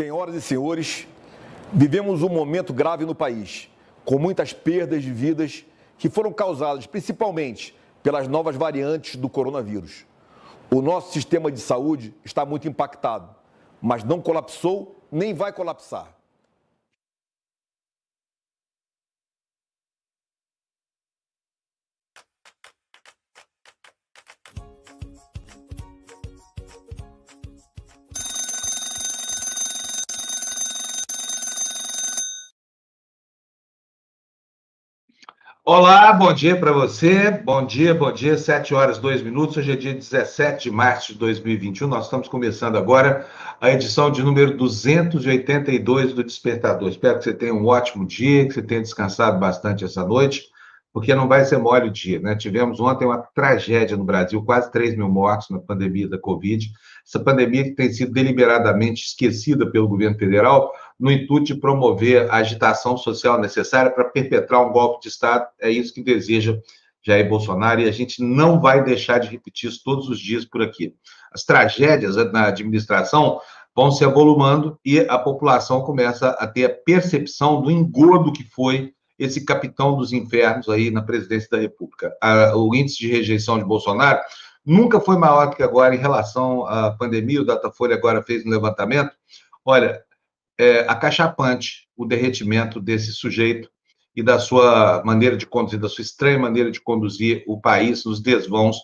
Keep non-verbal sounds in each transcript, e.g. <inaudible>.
Senhoras e senhores, vivemos um momento grave no país, com muitas perdas de vidas que foram causadas principalmente pelas novas variantes do coronavírus. O nosso sistema de saúde está muito impactado, mas não colapsou nem vai colapsar. Olá, bom dia para você. Bom dia, bom dia. 7 horas 2 minutos. Hoje é dia 17 de março de 2021. Nós estamos começando agora a edição de número 282 do Despertador. Espero que você tenha um ótimo dia, que você tenha descansado bastante essa noite, porque não vai ser mole o dia, né? Tivemos ontem uma tragédia no Brasil, quase 3 mil mortos na pandemia da Covid. Essa pandemia que tem sido deliberadamente esquecida pelo governo federal, no intuito de promover a agitação social necessária para perpetrar um golpe de Estado. É isso que deseja Jair Bolsonaro e a gente não vai deixar de repetir isso todos os dias por aqui. As tragédias na administração vão se avolumando e a população começa a ter a percepção do engodo que foi esse capitão dos infernos aí na presidência da República. o índice de rejeição de Bolsonaro nunca foi maior do que agora em relação à pandemia. O Datafolha agora fez um levantamento. Olha, é, acachapante o derretimento desse sujeito e da sua maneira de conduzir, da sua estranha maneira de conduzir o país nos desvãos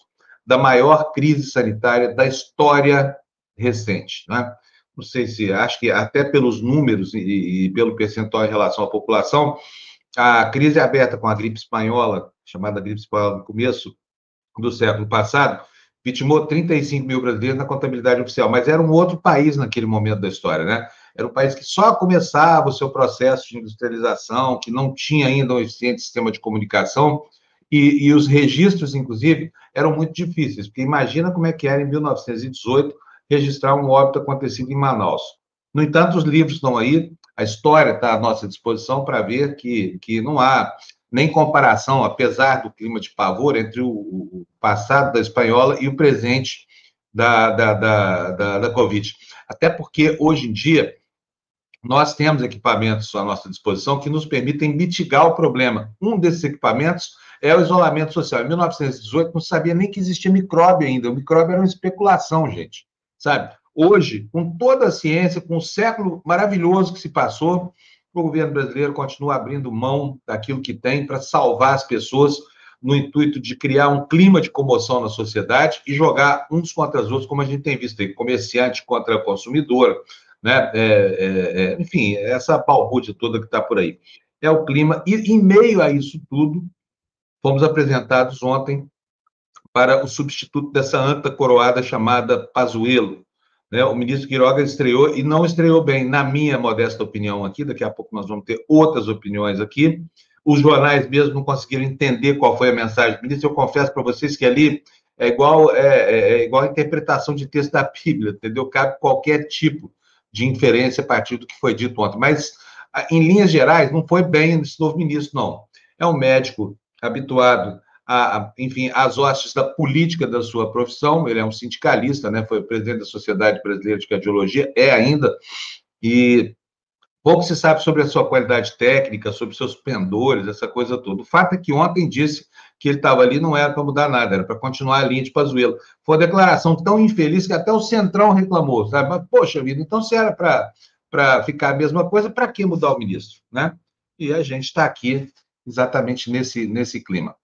da maior crise sanitária da história recente. Né? Não sei se, acho que até pelos números e, e pelo percentual em relação à população, a crise aberta com a gripe espanhola, chamada gripe espanhola no começo do século passado, vitimou 35 mil brasileiros na contabilidade oficial, mas era um outro país naquele momento da história, né? Era um país que só começava o seu processo de industrialização, que não tinha ainda um eficiente sistema de comunicação, e, e os registros, inclusive, eram muito difíceis, porque imagina como é que era em 1918 registrar um óbito acontecido em Manaus. No entanto, os livros estão aí, a história está à nossa disposição para ver que, que não há nem comparação, apesar do clima de pavor, entre o, o passado da espanhola e o presente da, da, da, da, da Covid. Até porque, hoje em dia, nós temos equipamentos à nossa disposição que nos permitem mitigar o problema. Um desses equipamentos é o isolamento social. Em 1918, não sabia nem que existia micróbio ainda. O micróbio era uma especulação, gente. Sabe? Hoje, com toda a ciência, com o século maravilhoso que se passou, o governo brasileiro continua abrindo mão daquilo que tem para salvar as pessoas no intuito de criar um clima de comoção na sociedade e jogar uns contra os outros, como a gente tem visto aí, comerciante contra consumidor, né? É, é, é, enfim, essa balbúrdia toda que está por aí. É o clima, e em meio a isso tudo, fomos apresentados ontem para o substituto dessa anta coroada chamada Pazuello. Né? O ministro Quiroga estreou e não estreou bem, na minha modesta opinião aqui, daqui a pouco nós vamos ter outras opiniões aqui. Os jornais mesmo não conseguiram entender qual foi a mensagem do ministro. Eu confesso para vocês que ali é igual, é, é, é igual a interpretação de texto da Bíblia, entendeu? Cabe qualquer tipo de inferência a partir do que foi dito ontem. Mas, em linhas gerais, não foi bem esse novo ministro, não. É um médico habituado a, enfim, às hostes da política da sua profissão, ele é um sindicalista, né? Foi presidente da Sociedade Brasileira de Cardiologia, é ainda, e pouco se sabe sobre a sua qualidade técnica, sobre seus pendores, essa coisa toda. O fato é que ontem disse que ele estava ali não era para mudar nada, era para continuar a linha de Pazuello. Foi uma declaração tão infeliz que até o Centrão reclamou, sabe? Mas, poxa vida, então se era para ficar a mesma coisa, para que mudar o ministro, né? E a gente está aqui exatamente nesse, nesse clima.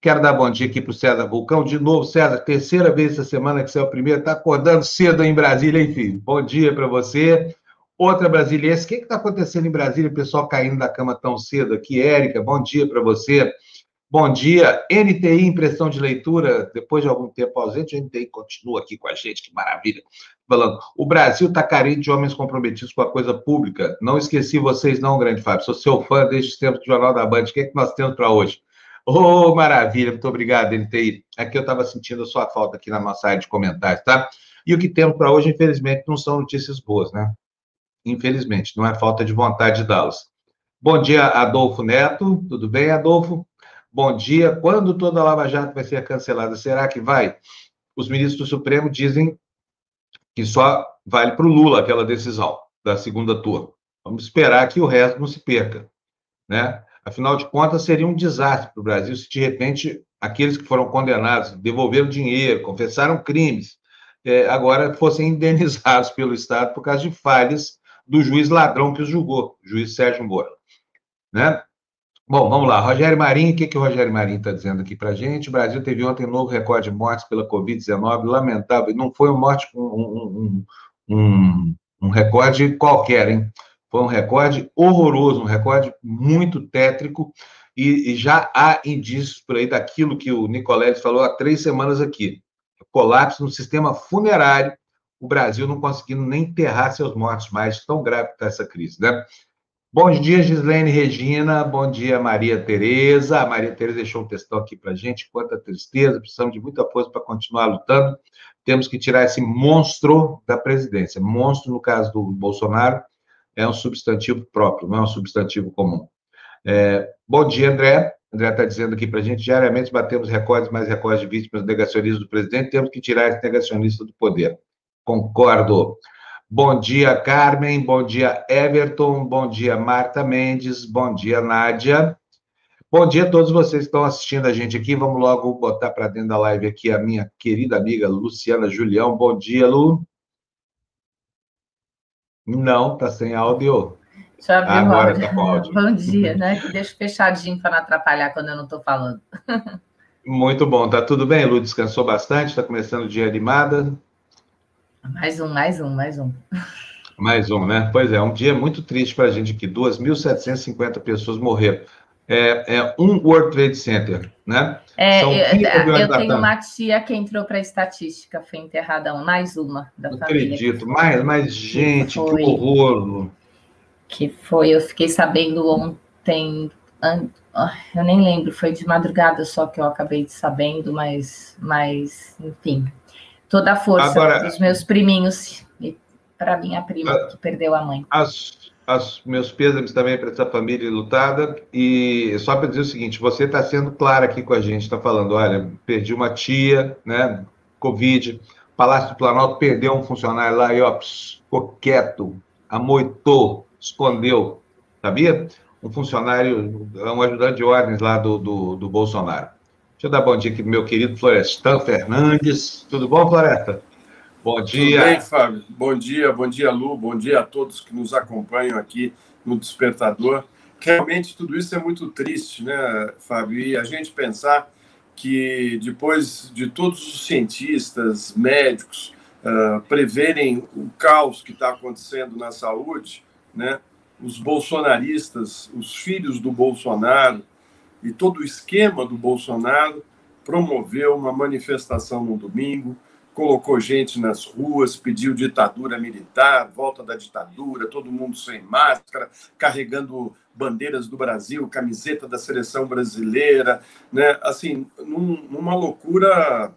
Quero dar bom dia aqui para o César Vulcão. De novo, César, terceira vez essa semana que você é o primeiro, está acordando cedo em Brasília, enfim. Bom dia para você. Outra brasiliense, o que está acontecendo em Brasília? O pessoal caindo da cama tão cedo aqui. Érica, bom dia para você. Bom dia, NTI Impressão de Leitura, depois de algum tempo ausente, a NTI continua aqui com a gente, que maravilha. Falando, o Brasil está carente de homens comprometidos com a coisa pública. Não esqueci vocês, não, grande Fábio. Sou seu fã desde os tempos do Jornal da Band. O que é que nós temos para hoje? Ô, oh, maravilha, muito obrigado, NTI. Aqui eu estava sentindo a sua falta aqui na nossa área de comentários, tá? E o que temos para hoje, infelizmente, não são notícias boas, né? Infelizmente, não é falta de vontade de dá-las. Bom dia, Adolfo Neto. Tudo bem, Adolfo? Bom dia. Quando toda a Lava Jato vai ser cancelada? Será que vai? Os ministros do Supremo dizem que só vale para o Lula aquela decisão. da segunda turma. Vamos esperar que o resto não se perca, né? Afinal de contas, seria um desastre para o Brasil se, de repente, aqueles que foram condenados, devolveram dinheiro, confessaram crimes, é, agora fossem <laughs> indenizados pelo Estado por causa de falhas do juiz ladrão que os julgou, juiz Sérgio Moro. Né? Bom, vamos lá. Rogério Marinho, o que, que o Rogério Marinho está dizendo aqui para a gente? O Brasil teve ontem um novo recorde de mortes pela Covid-19, lamentável. Não foi uma morte, um, um, um, um recorde qualquer, hein? Foi um recorde horroroso, um recorde muito tétrico, e, e já há indícios por aí daquilo que o Nicoleles falou há três semanas aqui. Colapso no sistema funerário, o Brasil não conseguindo nem enterrar seus mortos mais, tão grave está essa crise, né? Bom dia, Gislene Regina. Bom dia, Maria Tereza. A Maria Tereza deixou um textão aqui para gente. Quanta tristeza, precisamos de muita força para continuar lutando. Temos que tirar esse monstro da presidência. Monstro, no caso do Bolsonaro, é um substantivo próprio, não é um substantivo comum. É, bom dia, André. André está dizendo aqui para gente: diariamente batemos recordes, mais recordes de vítimas negacionistas do presidente. Temos que tirar esse negacionista do poder. Concordo. Bom dia, Carmen. Bom dia, Everton. Bom dia, Marta Mendes. Bom dia, Nádia. Bom dia a todos vocês que estão assistindo a gente aqui. Vamos logo botar para dentro da live aqui a minha querida amiga Luciana Julião. Bom dia, Lu. Não, tá sem áudio. Deixa eu abrir Agora o áudio. Tá com áudio. Bom dia, né? Deixa fechadinho para não atrapalhar quando eu não estou falando. Muito bom. Tá tudo bem, Lu? Descansou bastante? Está começando o dia animada? Mais um, mais um, mais um. Mais um, né? Pois é, um dia muito triste para a gente aqui. 2.750 pessoas morreram. É, é, um World Trade Center, né? É, São eu, eu tenho uma tia que entrou para a estatística, foi enterrada um, mais uma da Não família. acredito, mais, mais gente, que, que horror. Que foi, eu fiquei sabendo ontem, eu nem lembro, foi de madrugada só que eu acabei de sabendo, mas, mas enfim, toda a força Agora, dos meus priminhos e para minha prima a, que perdeu a mãe. As, as meus pêsames também para essa família lutada e só para dizer o seguinte, você está sendo clara aqui com a gente, está falando, olha, perdi uma tia, né, Covid, Palácio do Planalto perdeu um funcionário lá e ó, pss, ficou quieto, amoitou, escondeu, sabia? Um funcionário, um ajudante de ordens lá do, do, do Bolsonaro. Deixa eu dar bom dia aqui meu querido Florestan Fernandes. Tudo bom, Floresta? Bom dia. Tudo bem, Fábio? Bom dia, bom dia, Lu. Bom dia a todos que nos acompanham aqui no Despertador. Realmente, tudo isso é muito triste, né, Fábio? E a gente pensar que depois de todos os cientistas, médicos, uh, preverem o caos que está acontecendo na saúde, né, os bolsonaristas, os filhos do Bolsonaro, e todo o esquema do Bolsonaro promoveu uma manifestação no domingo, colocou gente nas ruas, pediu ditadura militar, volta da ditadura, todo mundo sem máscara, carregando bandeiras do Brasil, camiseta da seleção brasileira, né? Assim, num, numa loucura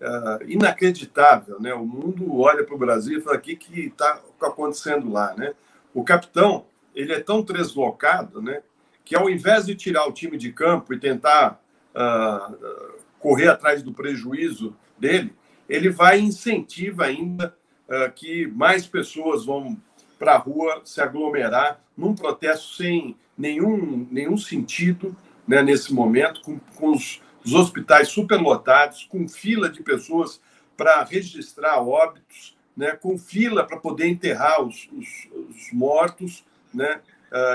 uh, inacreditável, né? O mundo olha para o Brasil e fala: o que está acontecendo lá, né? O capitão ele é tão deslocado, né? Que ao invés de tirar o time de campo e tentar uh, correr atrás do prejuízo dele, ele vai incentiva ainda uh, que mais pessoas vão para a rua se aglomerar num protesto sem nenhum, nenhum sentido né, nesse momento, com, com os, os hospitais superlotados, com fila de pessoas para registrar óbitos, né, com fila para poder enterrar os, os, os mortos, né,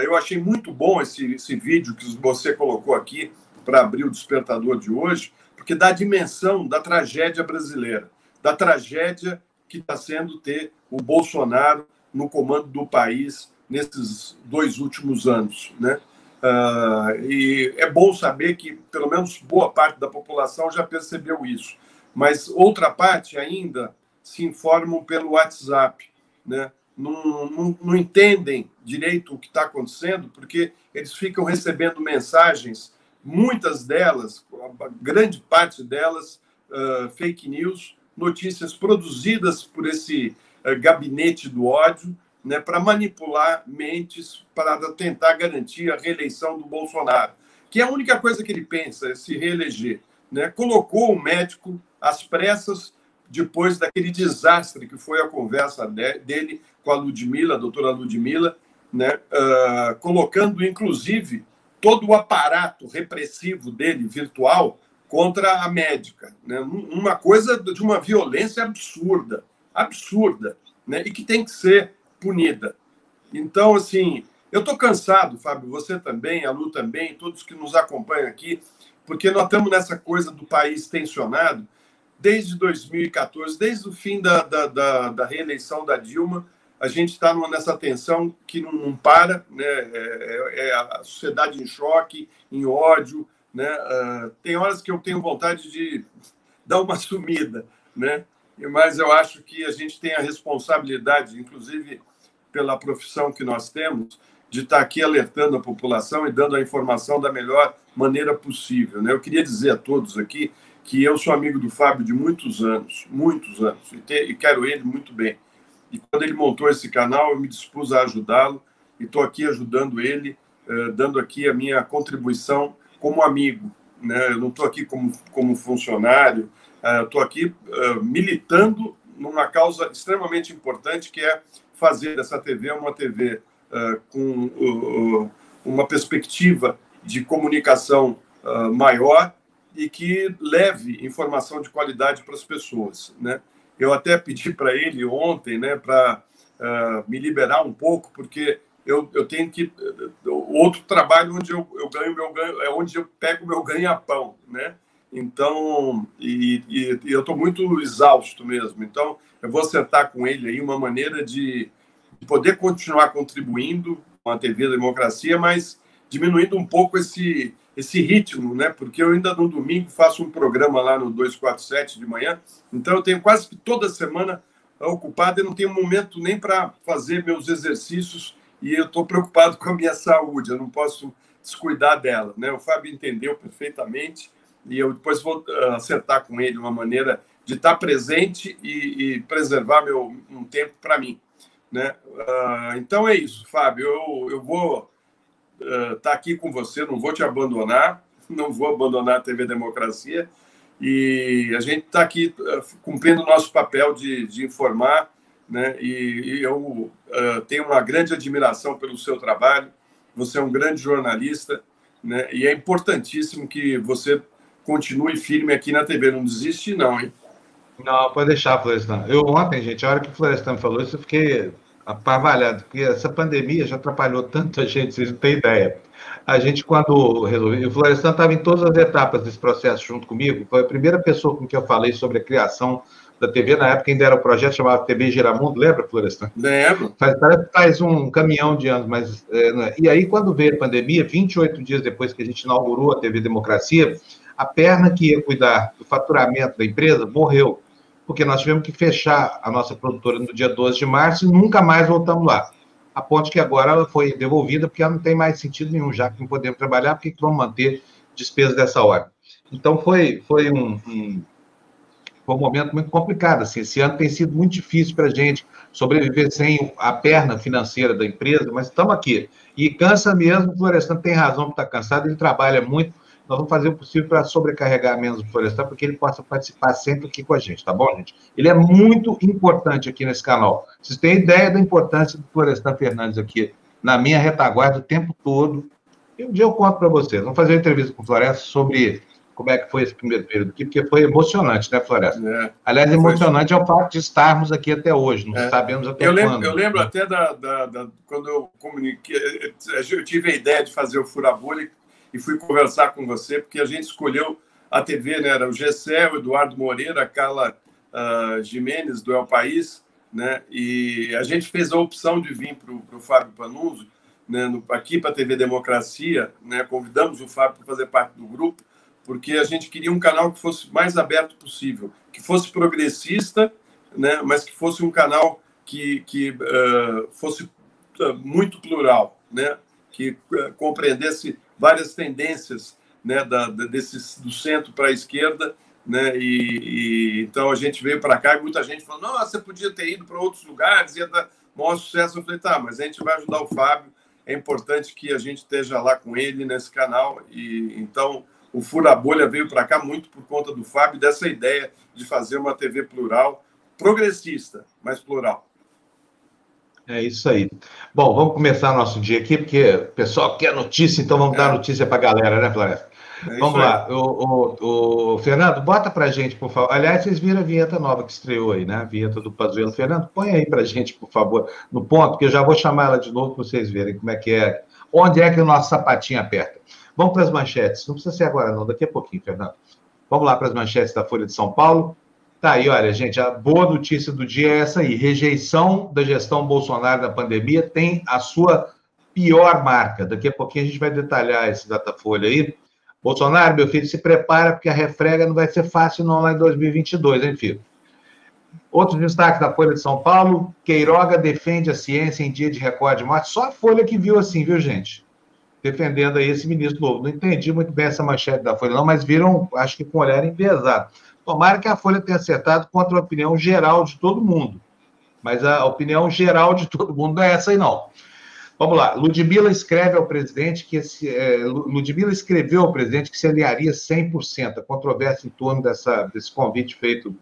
eu achei muito bom esse, esse vídeo que você colocou aqui para abrir o despertador de hoje, porque dá a dimensão da tragédia brasileira, da tragédia que está sendo ter o Bolsonaro no comando do país nesses dois últimos anos, né? Uh, e é bom saber que pelo menos boa parte da população já percebeu isso, mas outra parte ainda se informam pelo WhatsApp, né? Não, não, não entendem direito o que está acontecendo, porque eles ficam recebendo mensagens, muitas delas, grande parte delas, uh, fake news, notícias produzidas por esse uh, gabinete do ódio, né, para manipular mentes, para tentar garantir a reeleição do Bolsonaro, que é a única coisa que ele pensa é se reeleger. Né? Colocou o médico às pressas depois daquele desastre que foi a conversa dele com a Ludmilla, a doutora Ludmilla, né, uh, colocando, inclusive, todo o aparato repressivo dele, virtual, contra a médica. Né? Uma coisa de uma violência absurda, absurda, né? e que tem que ser punida. Então, assim, eu estou cansado, Fábio, você também, a Lu também, todos que nos acompanham aqui, porque nós estamos nessa coisa do país tensionado desde 2014, desde o fim da, da, da, da reeleição da Dilma, a gente está nessa tensão que não, não para, né? É, é, é, a sociedade em choque, em ódio, né? Uh, tem horas que eu tenho vontade de dar uma <laughs> sumida, né? Mas eu acho que a gente tem a responsabilidade, inclusive pela profissão que nós temos, de estar tá aqui alertando a população e dando a informação da melhor maneira possível. Né? Eu queria dizer a todos aqui que eu sou amigo do Fábio de muitos anos, muitos anos, e, e quero ele muito bem. E quando ele montou esse canal, eu me dispus a ajudá-lo e estou aqui ajudando ele, eh, dando aqui a minha contribuição como amigo. Né? Eu não estou aqui como, como funcionário, eh, estou aqui eh, militando numa causa extremamente importante que é fazer dessa TV uma TV com uma perspectiva de comunicação maior e que leve informação de qualidade para as pessoas, né? Eu até pedi para ele ontem, né, para uh, me liberar um pouco, porque eu, eu tenho que outro trabalho onde eu, eu ganho meu ganho é onde eu pego meu ganha-pão, né? Então, e, e, e eu estou muito exausto mesmo. Então, eu vou acertar com ele aí uma maneira de poder continuar contribuindo com a TV Democracia, mas diminuindo um pouco esse esse ritmo, né? Porque eu ainda no domingo faço um programa lá no 247 de manhã, então eu tenho quase que toda semana ocupado e não tenho momento nem para fazer meus exercícios e eu estou preocupado com a minha saúde, eu não posso descuidar dela, né? O Fábio entendeu perfeitamente e eu depois vou uh, acertar com ele uma maneira de estar presente e, e preservar meu um tempo para mim, né? Uh, então é isso, Fábio. Eu, eu vou estar uh, tá aqui com você, não vou te abandonar, <laughs> não vou abandonar a TV Democracia. E a gente está aqui uh, cumprindo o nosso papel de, de informar, né? E, e eu uh, tenho uma grande admiração pelo seu trabalho. Você é um grande jornalista, né? E é importantíssimo que você continue firme aqui na TV. Não desiste, não, hein? Não, pode deixar, Florestan. Eu ontem, gente, a hora que o Florestan falou isso, eu fiquei apavalhado, porque essa pandemia já atrapalhou tanto a gente, vocês não têm ideia. A gente, quando resolveu, o Florestan estava em todas as etapas desse processo junto comigo, foi a primeira pessoa com que eu falei sobre a criação da TV, na época ainda era o um projeto chamado TV Giramundo, lembra, Florestan? Lembro. Faz, faz um caminhão de anos, mas... É, é, e aí, quando veio a pandemia, 28 dias depois que a gente inaugurou a TV Democracia, a perna que ia cuidar do faturamento da empresa morreu porque nós tivemos que fechar a nossa produtora no dia 12 de março e nunca mais voltamos lá. A ponte que agora foi devolvida porque ela não tem mais sentido nenhum, já que não podemos trabalhar, porque vamos manter despesas dessa hora. Então foi, foi um, um, foi um momento muito complicado. Assim. Esse ano tem sido muito difícil para a gente sobreviver sem a perna financeira da empresa, mas estamos aqui. E cansa mesmo, o Florestan tem razão para estar cansado, ele trabalha muito, nós vamos fazer o possível para sobrecarregar menos o Florestan, para que ele possa participar sempre aqui com a gente, tá bom, gente? Ele é muito importante aqui nesse canal. Vocês têm ideia da importância do Florestan Fernandes aqui na minha retaguarda o tempo todo. E um dia eu conto para vocês. Vamos fazer uma entrevista com o Floresta sobre como é que foi esse primeiro período aqui, porque foi emocionante, né, Floresta? É, Aliás, emocionante foi... é o fato de estarmos aqui até hoje, não é. sabemos até eu quando. eu lembro até da, da, da, quando eu comuniquei, eu tive a ideia de fazer o Furabulha e fui conversar com você, porque a gente escolheu a TV, né? Era o Gessé, o Eduardo Moreira, a Carla uh, Jimenez, do El País, né? E a gente fez a opção de vir para o Fábio Panunzo, né? No, aqui para a TV Democracia, né? Convidamos o Fábio para fazer parte do grupo, porque a gente queria um canal que fosse mais aberto possível, que fosse progressista, né? Mas que fosse um canal que, que uh, fosse uh, muito plural, né? Que compreendesse várias tendências né, da, da desse, do centro para a esquerda, né, e, e, então a gente veio para cá e muita gente falou, nossa, você podia ter ido para outros lugares, ia dar maior sucesso. Eu falei, tá, mas a gente vai ajudar o Fábio, é importante que a gente esteja lá com ele nesse canal, e então o Fura Bolha veio para cá muito por conta do Fábio, dessa ideia de fazer uma TV plural, progressista, mas plural. É isso aí. Bom, vamos começar nosso dia aqui, porque o pessoal quer notícia, então vamos é. dar notícia para a galera, né, Floresta? É vamos lá. O, o, o, Fernando, bota para gente, por favor. Aliás, vocês viram a vinheta nova que estreou aí, né? A vinheta do Pazuello. Fernando, põe aí para gente, por favor, no ponto, que eu já vou chamar ela de novo para vocês verem como é que é. Onde é que o nosso sapatinho aperta. Vamos para as manchetes. Não precisa ser agora, não, daqui a pouquinho, Fernando. Vamos lá para as manchetes da Folha de São Paulo. Tá aí, olha, gente, a boa notícia do dia é essa aí. Rejeição da gestão Bolsonaro da pandemia tem a sua pior marca. Daqui a pouquinho a gente vai detalhar esse Datafolha aí. Bolsonaro, meu filho, se prepara, porque a refrega não vai ser fácil não lá em 2022, hein, filho? Outro destaque da Folha de São Paulo: Queiroga defende a ciência em dia de recorde de morte. Só a Folha que viu assim, viu, gente? Defendendo aí esse ministro novo. Não entendi muito bem essa manchete da Folha, não, mas viram, acho que com olhar enviesado. Tomara que a Folha tenha acertado contra a opinião geral de todo mundo. Mas a opinião geral de todo mundo não é essa aí, não. Vamos lá. Ludmilla escreve ao presidente que esse, é, escreveu ao presidente que se aliaria 100%. A controvérsia em torno dessa, desse convite feito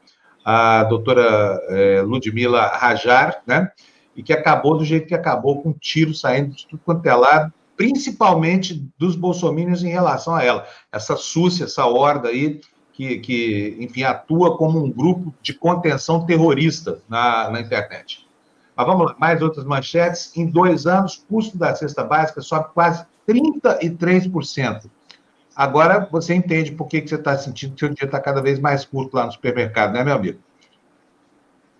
à doutora é, Ludmilla Rajar, né? E que acabou do jeito que acabou, com um tiro saindo de tudo quanto é lado, principalmente dos bolsomínios em relação a ela. Essa súcia, essa horda aí, que, que, enfim, atua como um grupo de contenção terrorista na, na internet. Mas vamos lá, mais outras manchetes. Em dois anos, custo da cesta básica sobe quase 33%. Agora você entende por que, que você está sentindo que seu dia está cada vez mais curto lá no supermercado, né, meu amigo?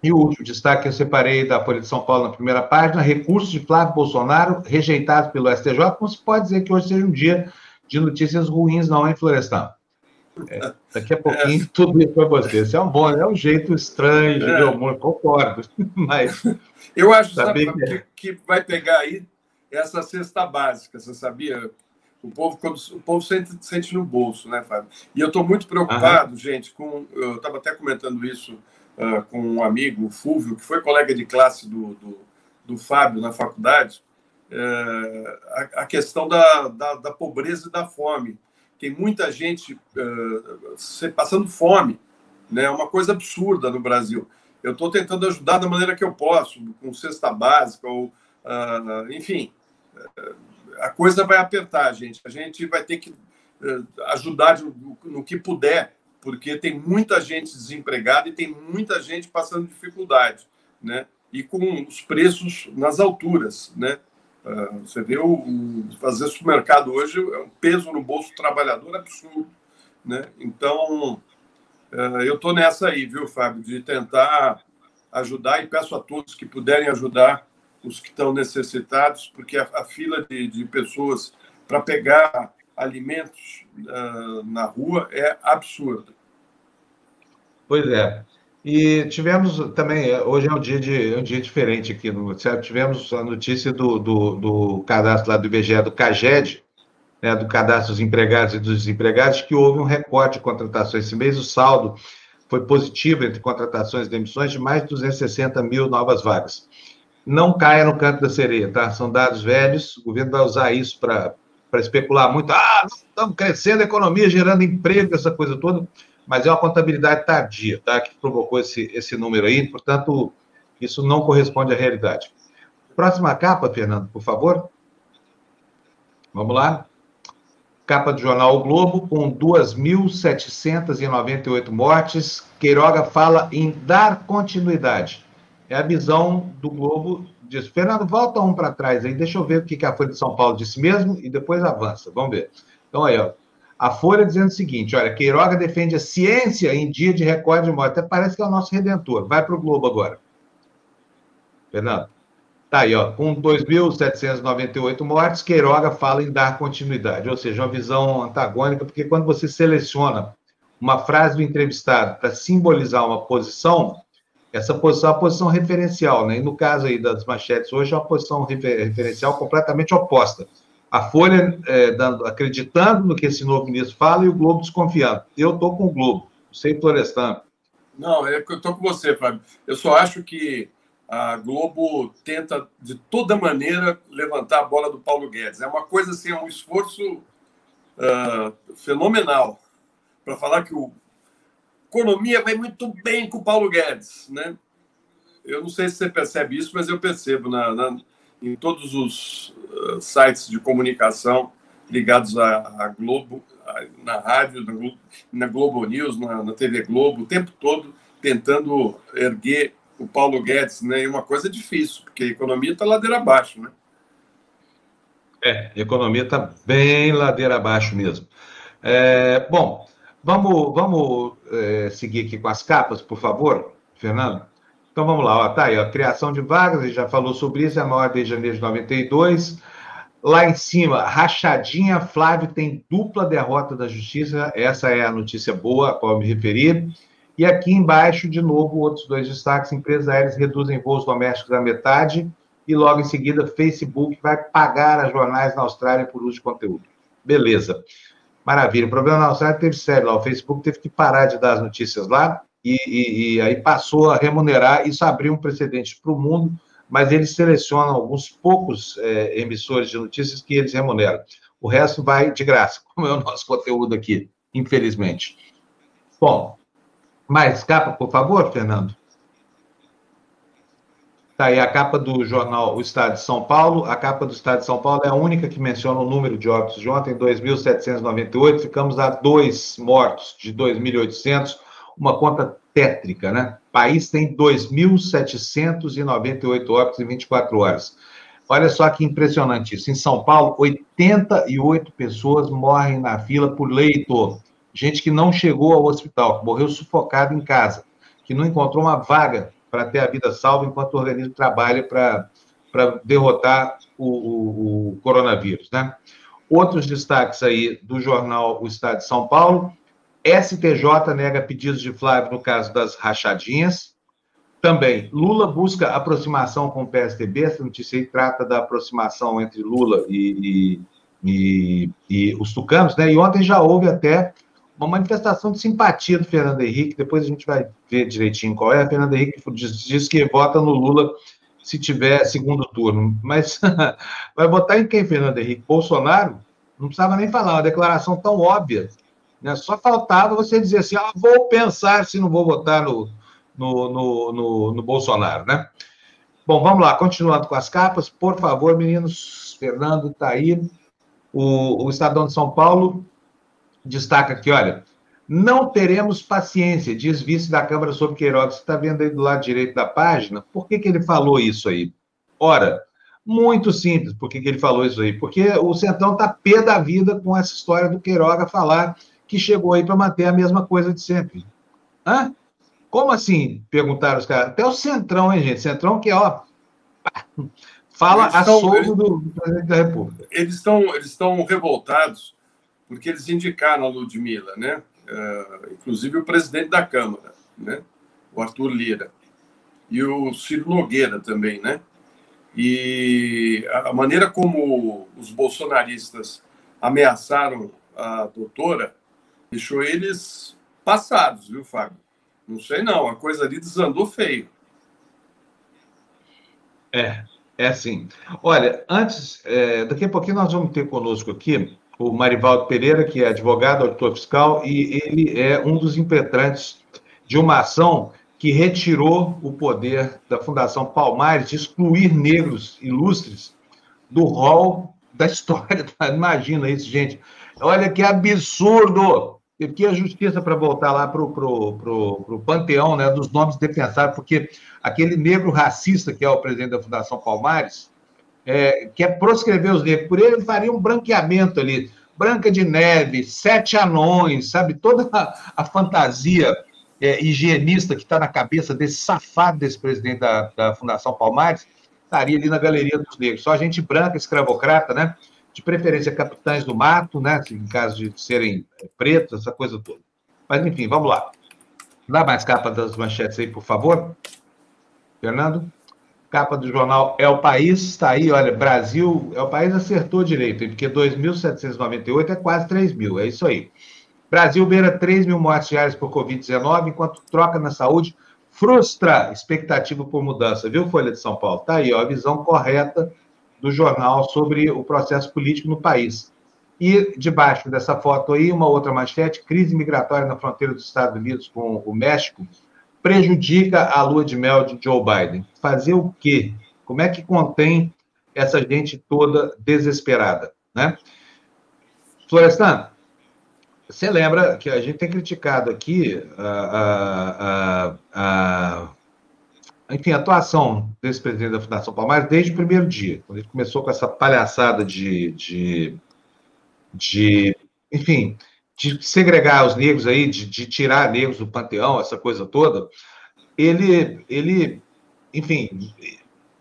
E o último destaque que eu separei da Folha de São Paulo na primeira página: recursos de Flávio Bolsonaro rejeitados pelo STJ. Não se pode dizer que hoje seja um dia de notícias ruins, não, hein, Florestan? É, daqui a pouquinho é. tudo isso para você. Isso é um bom, é um jeito estranho de é. ver o mundo, concordo. <laughs> Mas eu acho sabe, que, que vai pegar aí essa cesta básica, você sabia? O povo, quando, o povo sente, sente no bolso, né, Fábio? E eu estou muito preocupado, uhum. gente, com. Eu estava até comentando isso uh, com um amigo, o Fúvio, que foi colega de classe do, do, do Fábio na faculdade, uh, a, a, questão da, da, da pobreza e da fome tem muita gente uh, passando fome, né? É uma coisa absurda no Brasil. Eu estou tentando ajudar da maneira que eu posso, com cesta básica, ou, uh, enfim, uh, a coisa vai apertar, gente. A gente vai ter que ajudar no, no que puder, porque tem muita gente desempregada e tem muita gente passando dificuldade, né? E com os preços nas alturas, né? Ah, você vê o, fazer supermercado hoje é um peso no bolso do trabalhador absurdo, né? Então uh, eu estou nessa aí, viu, Fábio, de tentar ajudar e peço a todos que puderem ajudar os que estão necessitados, porque a, a fila de, de pessoas para pegar alimentos uh, na rua é absurda. Pois é. E tivemos também, hoje é um dia, de, é um dia diferente aqui no noticiário, tivemos a notícia do, do, do cadastro lá do IBGE, do CAGED, né, do cadastro dos empregados e dos desempregados, que houve um recorde de contratações. Esse mês o saldo foi positivo entre contratações e demissões de mais de 260 mil novas vagas. Não caia no canto da sereia, tá? São dados velhos, o governo vai usar isso para especular muito. Ah, estamos crescendo a economia, gerando emprego, essa coisa toda mas é uma contabilidade tardia, tá? Que provocou esse, esse número aí, portanto, isso não corresponde à realidade. Próxima capa, Fernando, por favor. Vamos lá. Capa do jornal o Globo, com 2.798 mortes. Queiroga fala em dar continuidade. É a visão do Globo disso. Fernando, volta um para trás aí, deixa eu ver o que a Folha de São Paulo disse mesmo e depois avança. Vamos ver. Então, aí, ó. A Folha dizendo o seguinte: olha, Queiroga defende a ciência em dia de recorde de morte. Até parece que é o nosso redentor. Vai para o Globo agora. Fernando. Tá aí, ó. Com 2.798 mortes, Queiroga fala em dar continuidade. Ou seja, uma visão antagônica, porque quando você seleciona uma frase do entrevistado para simbolizar uma posição, essa posição é uma posição referencial, né? E no caso aí das manchetes hoje, é uma posição referencial completamente oposta a Folha é, dando, acreditando no que esse novo ministro fala e o Globo desconfiando. Eu estou com o Globo, sem Florestan. Não, é eu estou com você, Fábio. Eu só acho que a Globo tenta, de toda maneira, levantar a bola do Paulo Guedes. É uma coisa assim, é um esforço uh, fenomenal para falar que o economia vai muito bem com o Paulo Guedes, né? Eu não sei se você percebe isso, mas eu percebo na, na em todos os sites de comunicação ligados à, Globo, na rádio, na Globo, News, na, na, TV Globo, o tempo todo tentando erguer o Paulo Guedes, né? E uma coisa difícil, porque a economia está ladeira abaixo, né? É, a economia está bem ladeira abaixo mesmo. É, bom, vamos, vamos é, seguir aqui com as capas, por favor, Fernando? Então vamos lá, ó, tá aí, ó, criação de vagas, a gente já falou sobre isso, é a maior desde janeiro de 92. Lá em cima, rachadinha, Flávio tem dupla derrota da justiça, essa é a notícia boa a qual me referi. E aqui embaixo, de novo, outros dois destaques: empresas aéreas reduzem voos domésticos à metade, e logo em seguida, Facebook vai pagar a jornais na Austrália por uso de conteúdo. Beleza. Maravilha. O problema na Austrália teve sério lá. O Facebook teve que parar de dar as notícias lá e, e, e aí passou a remunerar. Isso abriu um precedente para o mundo, mas eles selecionam alguns poucos é, emissores de notícias que eles remuneram. O resto vai de graça, <laughs> como é o nosso conteúdo aqui, infelizmente. Bom, mais capa, por favor, Fernando. Tá aí a capa do jornal O Estado de São Paulo. A capa do Estado de São Paulo é a única que menciona o número de óbitos de ontem, 2.798. Ficamos a dois mortos de 2.800 uma conta tétrica, né? País tem 2.798 óbitos em 24 horas. Olha só que impressionante isso. Em São Paulo, 88 pessoas morrem na fila por leito. Gente que não chegou ao hospital, que morreu sufocado em casa, que não encontrou uma vaga para ter a vida salva enquanto o organismo trabalha para derrotar o, o, o coronavírus, né? Outros destaques aí do jornal O Estado de São Paulo. STJ nega pedidos de Flávio no caso das rachadinhas. Também, Lula busca aproximação com o PSDB. Essa notícia aí trata da aproximação entre Lula e, e, e, e os tucanos, né? E ontem já houve até uma manifestação de simpatia do Fernando Henrique. Depois a gente vai ver direitinho qual é. Fernando Henrique diz, diz que vota no Lula se tiver segundo turno. Mas <laughs> vai votar em quem, Fernando Henrique? Bolsonaro? Não precisava nem falar, uma declaração tão óbvia né? Só faltava você dizer assim: ah, vou pensar se não vou votar no, no, no, no, no Bolsonaro, né? Bom, vamos lá, continuando com as capas, por favor, meninos. Fernando está aí. O, o Estadão de São Paulo destaca aqui: olha, não teremos paciência, diz vice da Câmara sobre Queiroga. Você está vendo aí do lado direito da página? Por que, que ele falou isso aí? Ora, muito simples, por que, que ele falou isso aí? Porque o Centrão está pé da vida com essa história do Queiroga falar que chegou aí para manter a mesma coisa de sempre. Hã? Como assim? Perguntaram os caras. Até o Centrão, hein, gente? Centrão que, ó, fala eles a soldo do, do, presidente da República. Eles estão eles estão revoltados porque eles indicaram a Ludmilla, né? Uh, inclusive o presidente da Câmara, né? O Arthur Lira. E o Ciro Nogueira também, né? E a maneira como os bolsonaristas ameaçaram a doutora deixou eles passados, viu, Fábio? Não sei não, a coisa ali desandou feio. É, é assim. Olha, antes, é, daqui a pouquinho nós vamos ter conosco aqui o Marivaldo Pereira, que é advogado, auditor fiscal, e ele é um dos impetrantes de uma ação que retirou o poder da Fundação Palmares de excluir negros ilustres do rol da história. <laughs> Imagina isso, gente. Olha que absurdo! Teve que ir a justiça para voltar lá para o panteão né, dos nomes defensáveis, porque aquele negro racista que é o presidente da Fundação Palmares é, quer proscrever os negros. Por ele, faria um branqueamento ali. Branca de Neve, Sete Anões, sabe? Toda a, a fantasia é, higienista que está na cabeça desse safado desse presidente da, da Fundação Palmares estaria ali na Galeria dos Negros. Só gente branca, escravocrata, né? De preferência capitães do mato, né? Em caso de serem pretos, essa coisa toda. Mas, enfim, vamos lá. Dá mais capa das manchetes aí, por favor. Fernando? Capa do jornal É o País, está aí, olha, Brasil, É o País acertou direito, porque 2.798 é quase 3 mil, é isso aí. Brasil beira 3 mil mortes diárias por Covid-19, enquanto troca na saúde frustra expectativa por mudança, viu, Folha de São Paulo? Tá aí, ó, a visão correta do jornal sobre o processo político no país. E debaixo dessa foto aí, uma outra manchete: crise migratória na fronteira dos Estados Unidos com o México prejudica a lua de mel de Joe Biden. Fazer o quê? Como é que contém essa gente toda desesperada, né? Florestan, você lembra que a gente tem criticado aqui a, a, a, enfim, a atuação desse presidente da Fundação Palmares desde o primeiro dia, quando ele começou com essa palhaçada de, de, de enfim, de segregar os negros aí, de, de, tirar negros do panteão, essa coisa toda, ele, ele enfim,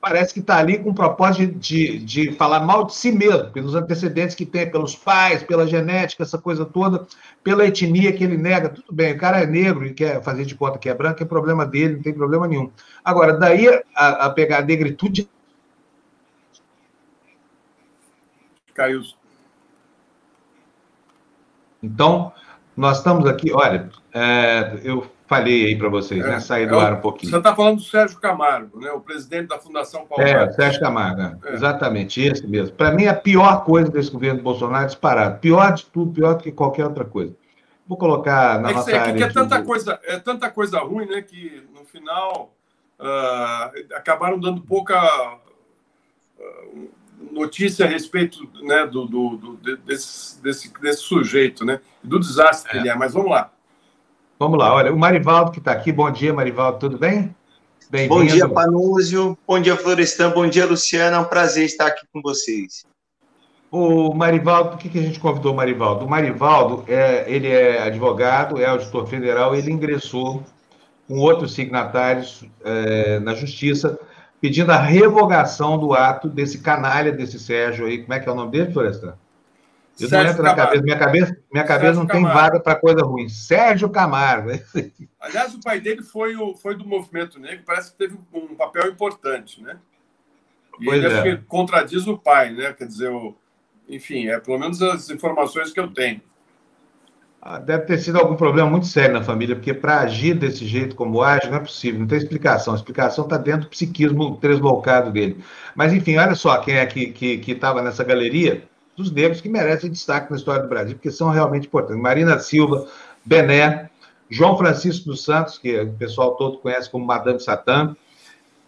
parece que está ali com o propósito de, de falar mal de si mesmo, pelos antecedentes que tem, pelos pais, pela genética, essa coisa toda, pela etnia que ele nega. Tudo bem, o cara é negro e quer fazer de conta que é branco, é problema dele, não tem problema nenhum. Agora, daí a, a pegar a negritude. Caiu. Então, nós estamos aqui, olha, é, eu falei aí para vocês, né? é, né? Sair do é ar um pouquinho. Você está falando do Sérgio Camargo, né? O presidente da Fundação Paulo. É, Sérgio Camargo, né? é. exatamente, esse mesmo. Para mim, a pior coisa desse governo Bolsonaro é disparado. Pior de tudo, pior do que qualquer outra coisa. Vou colocar na é nossa área. É, tanta coisa, é tanta coisa ruim, né? Que no final uh, acabaram dando pouca uh, notícia a respeito né, do, do, do desse, desse, desse, sujeito, né? Do desastre que ele é. Mas vamos lá. Vamos lá, olha, o Marivaldo que está aqui. Bom dia, Marivaldo, tudo bem? Bom dia, Panúzio. Bom dia, Florestan. Bom dia, Luciana. É um prazer estar aqui com vocês. O Marivaldo, por que, que a gente convidou o Marivaldo? O Marivaldo, é, ele é advogado, é auditor federal, ele ingressou com outros signatários é, na Justiça, pedindo a revogação do ato desse canalha, desse Sérgio aí. Como é que é o nome dele, Florestan? Eu não entro na cabeça. Minha cabeça, minha cabeça não tem vaga para coisa ruim. Sérgio Camargo. <laughs> Aliás, o pai dele foi, o, foi do movimento negro, parece que teve um papel importante, né? E pois ele é. acho que contradiz o pai, né? Quer dizer, o, enfim, é pelo menos as informações que eu tenho. Ah, deve ter sido algum problema muito sério na família, porque para agir desse jeito como age, não é possível, não tem explicação. A explicação está dentro do psiquismo deslocado dele. Mas, enfim, olha só quem é que estava que, que nessa galeria dos negros que merecem destaque na história do Brasil, porque são realmente importantes. Marina Silva, Bené, João Francisco dos Santos, que o pessoal todo conhece como Madame Satã,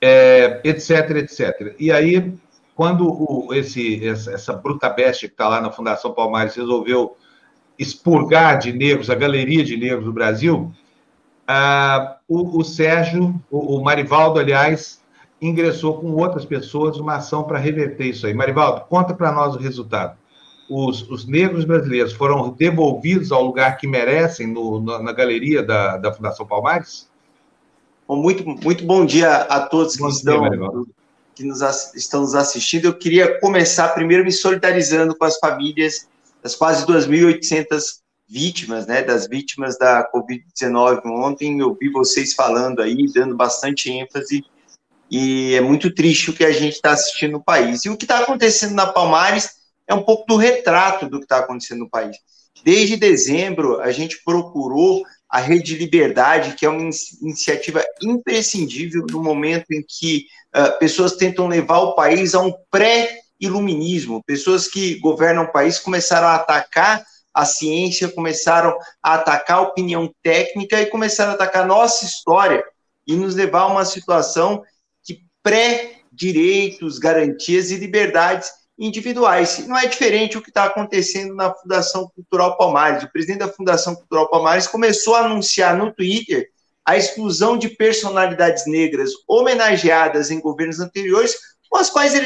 é, etc, etc. E aí, quando o, esse, essa bruta bestia que está lá na Fundação Palmares resolveu expurgar de negros, a galeria de negros do Brasil, ah, o, o, Sérgio, o, o Marivaldo, aliás, ingressou com outras pessoas uma ação para reverter isso aí. Marivaldo, conta para nós o resultado. Os, os, negros brasileiros foram devolvidos ao lugar que merecem no, na, na, galeria da, da Fundação Palmares? Muito, muito bom dia a todos que, dia, estão, que nos, estão nos assistindo. Eu queria começar primeiro me solidarizando com as famílias das quase 2.800 vítimas, né, das vítimas da Covid-19. Ontem eu vi vocês falando aí, dando bastante ênfase e é muito triste o que a gente está assistindo no país. E o que está acontecendo na Palmares é um pouco do retrato do que está acontecendo no país. Desde dezembro, a gente procurou a Rede Liberdade, que é uma iniciativa imprescindível no momento em que uh, pessoas tentam levar o país a um pré-iluminismo. Pessoas que governam o país começaram a atacar a ciência, começaram a atacar a opinião técnica e começaram a atacar a nossa história e nos levar a uma situação pré-direitos, garantias e liberdades individuais. Não é diferente o que está acontecendo na Fundação Cultural Palmares. O presidente da Fundação Cultural Palmares começou a anunciar no Twitter a exclusão de personalidades negras homenageadas em governos anteriores, com as quais ele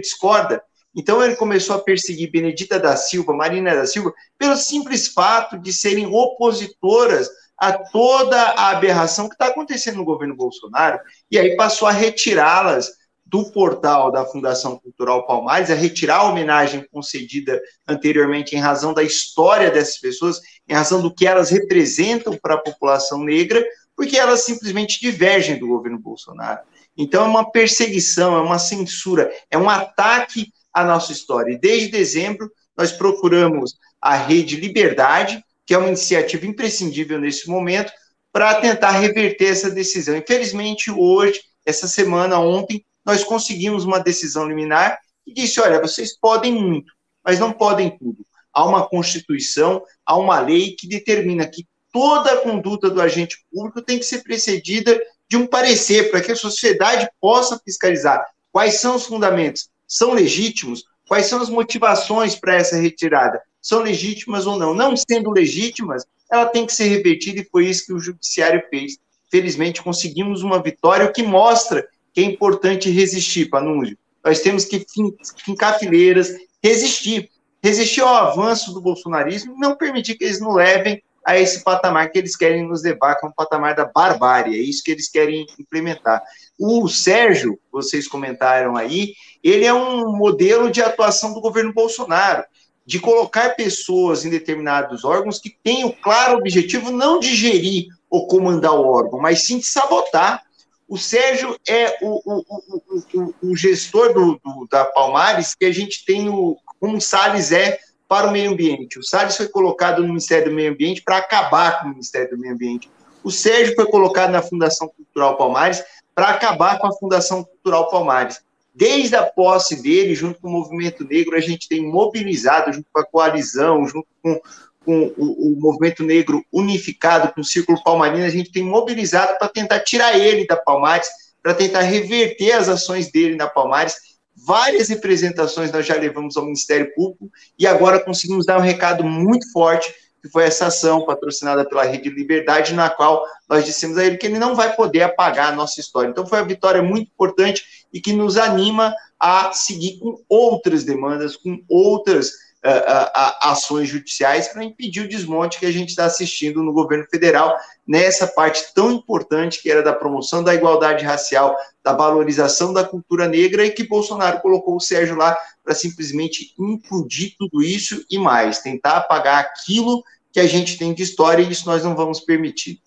discorda. Então ele começou a perseguir Benedita da Silva, Marina da Silva, pelo simples fato de serem opositoras a toda a aberração que está acontecendo no governo Bolsonaro, e aí passou a retirá-las do portal da Fundação Cultural Palmares, a retirar a homenagem concedida anteriormente em razão da história dessas pessoas, em razão do que elas representam para a população negra, porque elas simplesmente divergem do governo Bolsonaro. Então é uma perseguição, é uma censura, é um ataque à nossa história. E desde dezembro nós procuramos a Rede Liberdade, que é uma iniciativa imprescindível nesse momento, para tentar reverter essa decisão. Infelizmente, hoje, essa semana, ontem, nós conseguimos uma decisão liminar que disse: olha, vocês podem muito, mas não podem tudo. há uma Constituição, há uma lei que determina que toda a conduta do agente público tem que ser precedida de um parecer, para que a sociedade possa fiscalizar quais são os fundamentos, são legítimos, quais são as motivações para essa retirada, são legítimas ou não. Não sendo legítimas, ela tem que ser revertida, e foi isso que o judiciário fez. Felizmente, conseguimos uma vitória, o que mostra que é importante resistir, Panúncio. Nós temos que fincar fileiras, resistir. Resistir ao avanço do bolsonarismo e não permitir que eles nos levem a esse patamar que eles querem nos levar, que é um patamar da barbárie. É isso que eles querem implementar. O Sérgio, vocês comentaram aí, ele é um modelo de atuação do governo Bolsonaro, de colocar pessoas em determinados órgãos que têm o claro objetivo não de gerir ou comandar o órgão, mas sim de sabotar. O Sérgio é o, o, o, o gestor do, do, da Palmares que a gente tem o, como o Salles é para o meio ambiente. O Salles foi colocado no Ministério do Meio Ambiente para acabar com o Ministério do Meio Ambiente. O Sérgio foi colocado na Fundação Cultural Palmares para acabar com a Fundação Cultural Palmares. Desde a posse dele, junto com o Movimento Negro, a gente tem mobilizado, junto com a coalizão, junto com, com o, o, Movimento Negro unificado, com o Círculo Palmarino, a gente tem mobilizado para tentar tirar ele da Palmares, para tentar reverter as ações dele na Palmares várias representações nós já levamos ao Ministério Público e agora conseguimos dar um recado muito forte, que foi essa ação patrocinada pela Rede Liberdade, na qual nós dissemos a ele que ele não vai poder apagar a nossa história. Então foi uma vitória muito importante e que nos anima a seguir com outras demandas, com outras ações judiciais para impedir o desmonte que a gente está assistindo no governo federal nessa parte tão importante que era da promoção da igualdade racial, da valorização da cultura negra e que Bolsonaro colocou o Sérgio lá para simplesmente implodir tudo isso e mais, tentar apagar aquilo que a gente tem de história e isso nós não vamos permitir.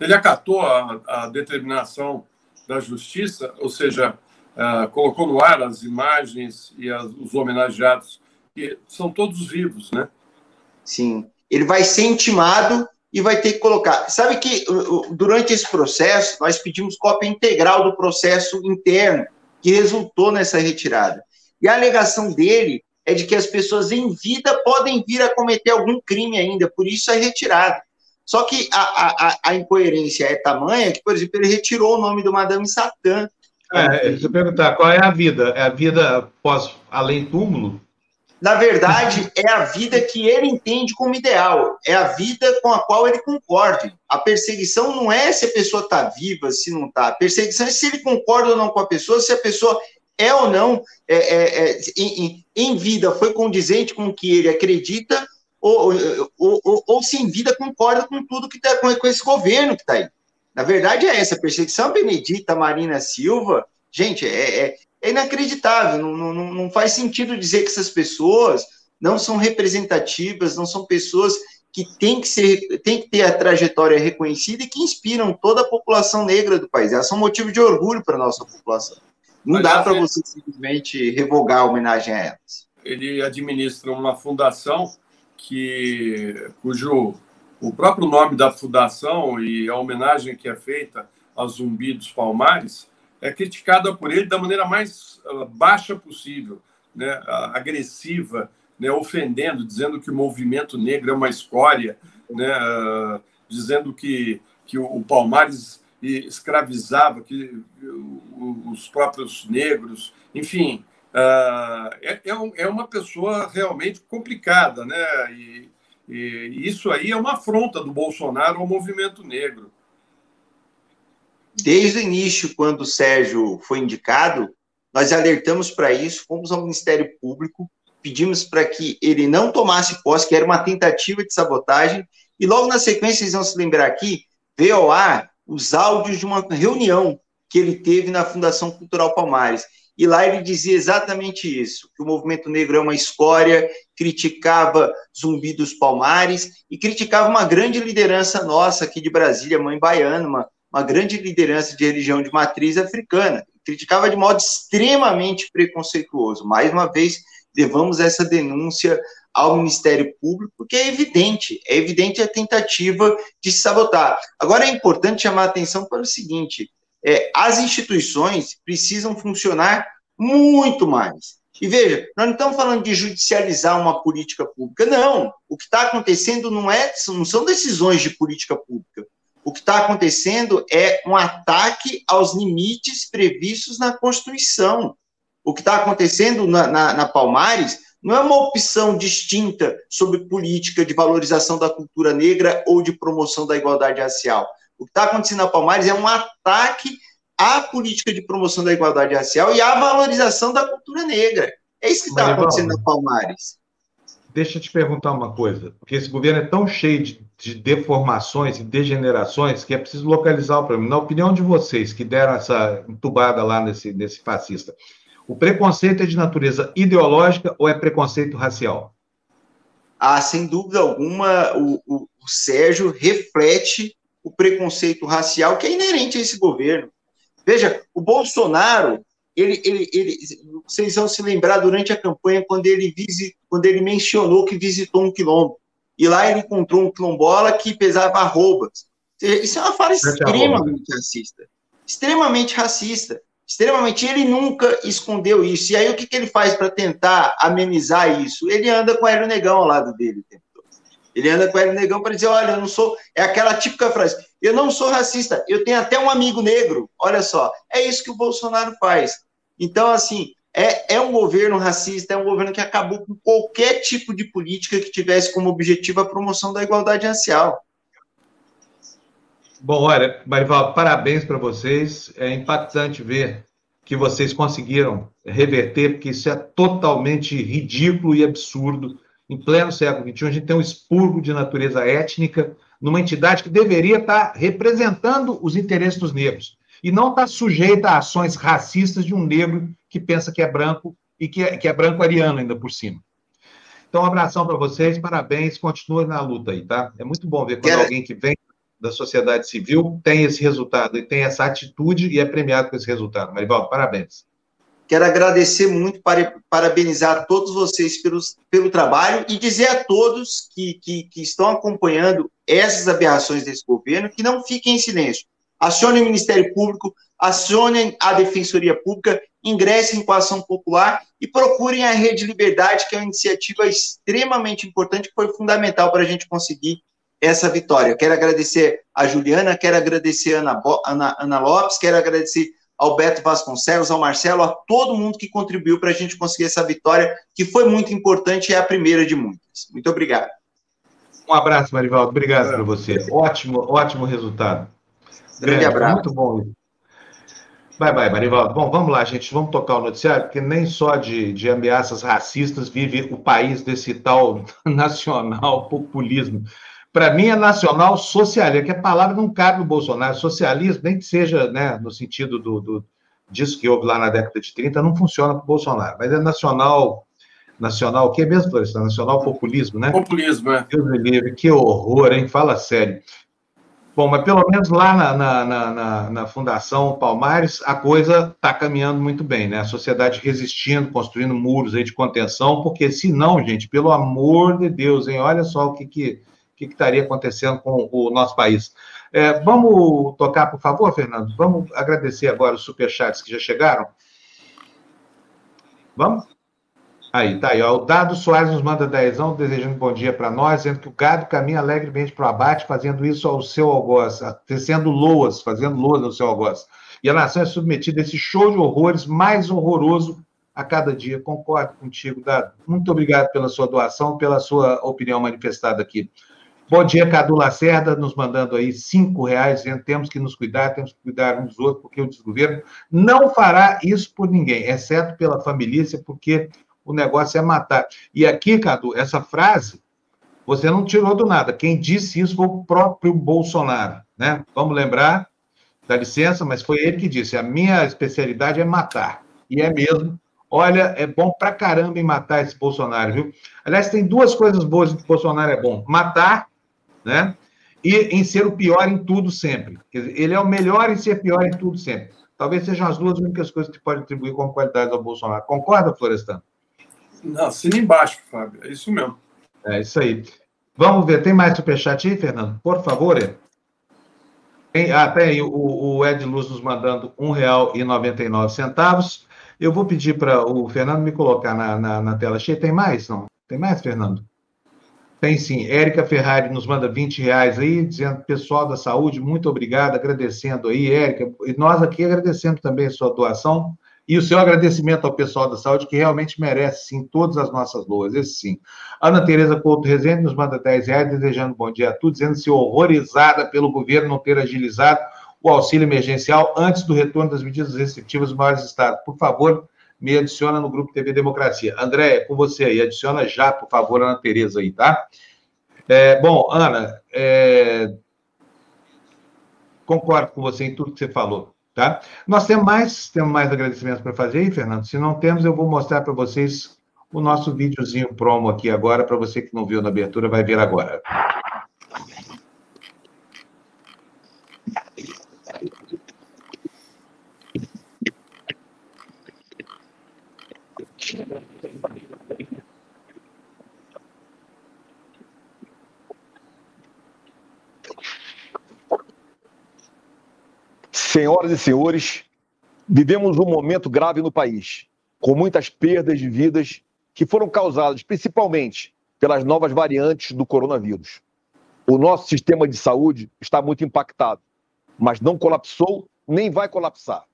Ele acatou a, a determinação da justiça, ou seja, uh, colocou no ar as imagens e as, os homenageados porque são todos vivos, né? Sim. Ele vai ser intimado e vai ter que colocar. Sabe que durante esse processo, nós pedimos cópia integral do processo interno que resultou nessa retirada. E a alegação dele é de que as pessoas em vida podem vir a cometer algum crime ainda, por isso é retirada. Só que a, a, a incoerência é tamanha que, por exemplo, ele retirou o nome do Madame Satã. É, deixa eu perguntar, qual é a vida? É a vida pós além túmulo? Na verdade, é a vida que ele entende como ideal, é a vida com a qual ele concorda. A perseguição não é se a pessoa está viva, se não está. A perseguição é se ele concorda ou não com a pessoa, se a pessoa é ou não, é, é, é, em, em, vida, foi condizente com o que ele acredita, ou, ou, ou, ou se em vida concorda com tudo que está com, com esse governo que está aí. Na verdade, é essa. A perseguição Benedita Marina Silva, gente, é, é inacreditável. Não, não, não faz sentido dizer que essas pessoas não são representativas, não são pessoas que têm que, ser, têm que ter a trajetória reconhecida e que inspiram toda a população negra do país. Elas são motivo de orgulho para a nossa população. Não dá para você simplesmente revogar a homenagem a elas. Ele administra uma fundação que, cujo o próprio nome da fundação e a homenagem que é feita a Zumbi dos Palmares é criticada por ele da maneira mais uh, baixa possível, né, agressiva, né, ofendendo, dizendo que o movimento negro é uma escória, né, uh, dizendo que, que o Palmares escravizava que, os próprios negros, enfim, uh, é, é, uma pessoa realmente complicada, né? E, e isso aí é uma afronta do Bolsonaro ao movimento negro. Desde o início, quando o Sérgio foi indicado, nós alertamos para isso, fomos ao Ministério Público, pedimos para que ele não tomasse posse, que era uma tentativa de sabotagem, e logo na sequência, vocês vão se lembrar aqui, veio ao ar os áudios de uma reunião que ele teve na Fundação Cultural Palmares. E lá ele dizia exatamente isso: que o movimento negro é uma escória, criticava Zumbi dos Palmares e criticava uma grande liderança nossa aqui de Brasília, mãe baiana, uma, uma grande liderança de religião de matriz africana. Criticava de modo extremamente preconceituoso. Mais uma vez, levamos essa denúncia ao Ministério Público, porque é evidente, é evidente a tentativa de sabotar. Agora é importante chamar a atenção para o seguinte: é, as instituições precisam funcionar muito mais. E veja, nós não estamos falando de judicializar uma política pública, não. O que está acontecendo não, é, não são decisões de política pública. O que está acontecendo é um ataque aos limites previstos na Constituição. O que está acontecendo na, na, na Palmares não é uma opção distinta sobre política de valorização da cultura negra ou de promoção da igualdade racial. O que está acontecendo na Palmares é um ataque à política de promoção da igualdade racial e à valorização da cultura negra. É isso que está acontecendo na Palmares. Deixa eu te perguntar uma coisa, porque esse governo é tão cheio de, de deformações e degenerações que é preciso localizar o problema. Na opinião de vocês que deram essa entubada lá nesse, nesse fascista, o preconceito é de natureza ideológica ou é preconceito racial? Ah, sem dúvida alguma, o, o, o Sérgio reflete o preconceito racial que é inerente a esse governo. Veja, o Bolsonaro, ele, ele, ele, vocês vão se lembrar durante a campanha quando ele, visit, quando ele mencionou que visitou um quilombo. E lá ele encontrou um quilombola que pesava arrobas. Isso é uma fala extremamente racista. Extremamente racista extremamente. Ele nunca escondeu isso. E aí, o que, que ele faz para tentar amenizar isso? Ele anda com o Hélio Negão ao lado dele. Ele anda com o Hélio Negão para dizer: olha, eu não sou. É aquela típica frase: eu não sou racista, eu tenho até um amigo negro. Olha só, é isso que o Bolsonaro faz. Então, assim, é, é um governo racista, é um governo que acabou com qualquer tipo de política que tivesse como objetivo a promoção da igualdade racial. Bom, olha, Marival, parabéns para vocês. É impactante ver que vocês conseguiram reverter, porque isso é totalmente ridículo e absurdo. Em pleno século XXI, a gente tem um expurgo de natureza étnica numa entidade que deveria estar representando os interesses dos negros e não está sujeita a ações racistas de um negro que pensa que é branco e que é, que é branco ariano ainda por cima. Então, um abração para vocês, parabéns, continuem na luta aí, tá? É muito bom ver quando Quero... alguém que vem da sociedade civil tem esse resultado e tem essa atitude e é premiado com esse resultado. Marivaldo, parabéns. Quero agradecer muito, parabenizar todos vocês pelos, pelo trabalho e dizer a todos que, que, que estão acompanhando essas aberrações desse governo que não fiquem em silêncio. Acionem o Ministério Público, acionem a Defensoria Pública, ingressem com a ação popular e procurem a Rede Liberdade, que é uma iniciativa extremamente importante, que foi fundamental para a gente conseguir essa vitória. Quero agradecer a Juliana, quero agradecer a Ana, Ana, Ana Lopes, quero agradecer ao Beto Vasconcelos, ao Marcelo, a todo mundo que contribuiu para a gente conseguir essa vitória, que foi muito importante e é a primeira de muitas. Muito obrigado. Um abraço, Marivaldo. Obrigado é. por você. Ótimo, ótimo resultado. Grande, Grande abraço. Muito bom. Bye, bye, Marivaldo. Bom, vamos lá, gente. Vamos tocar o noticiário, porque nem só de, de ameaças racistas vive o país desse tal <laughs> nacional populismo. Para mim é nacional socialista, que a palavra não cabe no Bolsonaro. Socialismo, nem que seja né, no sentido do, do, disso que houve lá na década de 30, não funciona para o Bolsonaro. Mas é nacional. Nacional, o que é mesmo, Florestan? Nacional populismo, né? Populismo, é. Deus me livre, que horror, hein? Fala sério. Bom, mas pelo menos lá na, na, na, na Fundação Palmares, a coisa está caminhando muito bem, né? A sociedade resistindo, construindo muros aí de contenção, porque senão, gente, pelo amor de Deus, hein? Olha só o que, que que, que estaria acontecendo com o nosso país. É, vamos tocar, por favor, Fernando? Vamos agradecer agora os superchats que já chegaram? Vamos? Aí, tá aí. Ó. O Dado Soares nos manda dezão, desejando bom dia para nós, dizendo que o gado caminha alegremente para o abate, fazendo isso ao seu algoz, tecendo loas, fazendo loas ao seu algoz. E a nação é submetida a esse show de horrores mais horroroso a cada dia. Concordo contigo, Dado. Muito obrigado pela sua doação, pela sua opinião manifestada aqui. Bom dia, Cadu Lacerda, nos mandando aí cinco reais, dizendo temos que nos cuidar, temos que cuidar uns dos outros, porque o desgoverno não fará isso por ninguém, exceto pela família, porque o negócio é matar. E aqui, Cadu, essa frase, você não tirou do nada. Quem disse isso foi o próprio Bolsonaro, né? Vamos lembrar, dá licença, mas foi ele que disse: a minha especialidade é matar. E é mesmo. Olha, é bom pra caramba em matar esse Bolsonaro, viu? Aliás, tem duas coisas boas que o Bolsonaro é bom: matar né? E em ser o pior em tudo sempre. Dizer, ele é o melhor em ser pior em tudo sempre. Talvez sejam as duas únicas coisas que podem atribuir como qualidade ao Bolsonaro. Concorda, Florestan? Não, assina embaixo, Fábio. É isso mesmo. É isso aí. Vamos ver, tem mais superchat aí, Fernando? Por favor. Tem, ah, tem o, o Ed Luz nos mandando R$ 1,99. Eu vou pedir para o Fernando me colocar na, na, na, tela cheia. Tem mais, não? Tem mais, Fernando? Tem sim. Érica Ferrari nos manda 20 reais aí, dizendo, pessoal da saúde, muito obrigado, agradecendo aí, Érica. E nós aqui agradecendo também a sua doação e o seu agradecimento ao pessoal da saúde, que realmente merece, sim, todas as nossas loas, esse sim. Ana Tereza Couto Rezende nos manda 10 reais, desejando bom dia a todos, dizendo-se horrorizada pelo governo não ter agilizado o auxílio emergencial antes do retorno das medidas restritivas dos maiores estados. Por favor, me adiciona no grupo TV Democracia. André, é com você aí, adiciona já, por favor, Ana Tereza aí, tá? É, bom, Ana, é... concordo com você em tudo que você falou. Tá? Nós temos mais, temos mais agradecimentos para fazer aí, Fernando. Se não temos, eu vou mostrar para vocês o nosso videozinho promo aqui agora, para você que não viu na abertura, vai ver agora. Senhoras e senhores, vivemos um momento grave no país, com muitas perdas de vidas que foram causadas principalmente pelas novas variantes do coronavírus. O nosso sistema de saúde está muito impactado, mas não colapsou nem vai colapsar.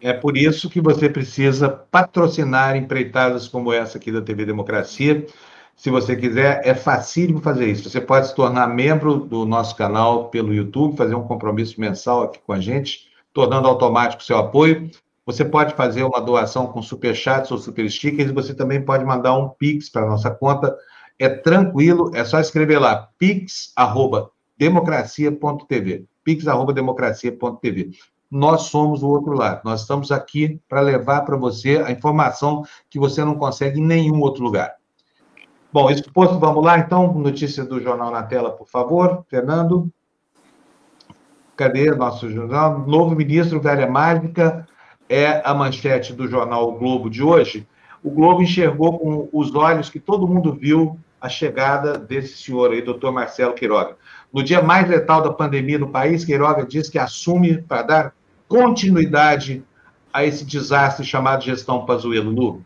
É por isso que você precisa patrocinar empreitadas como essa aqui da TV Democracia se você quiser, é facílimo fazer isso. Você pode se tornar membro do nosso canal pelo YouTube, fazer um compromisso mensal aqui com a gente, tornando automático seu apoio. Você pode fazer uma doação com superchats ou super stickers você também pode mandar um pix para a nossa conta. É tranquilo, é só escrever lá, pix@democracia.tv. pix@democracia.tv. Nós somos o outro lado. Nós estamos aqui para levar para você a informação que você não consegue em nenhum outro lugar. Bom, isso posto, vamos lá, então. Notícia do jornal na tela, por favor, Fernando. Cadê nosso jornal? Novo ministro, velha mágica, é a manchete do jornal o Globo de hoje. O Globo enxergou com os olhos que todo mundo viu a chegada desse senhor aí, doutor Marcelo Queiroga. No dia mais letal da pandemia no país, Queiroga diz que assume para dar continuidade a esse desastre chamado gestão Pazuello.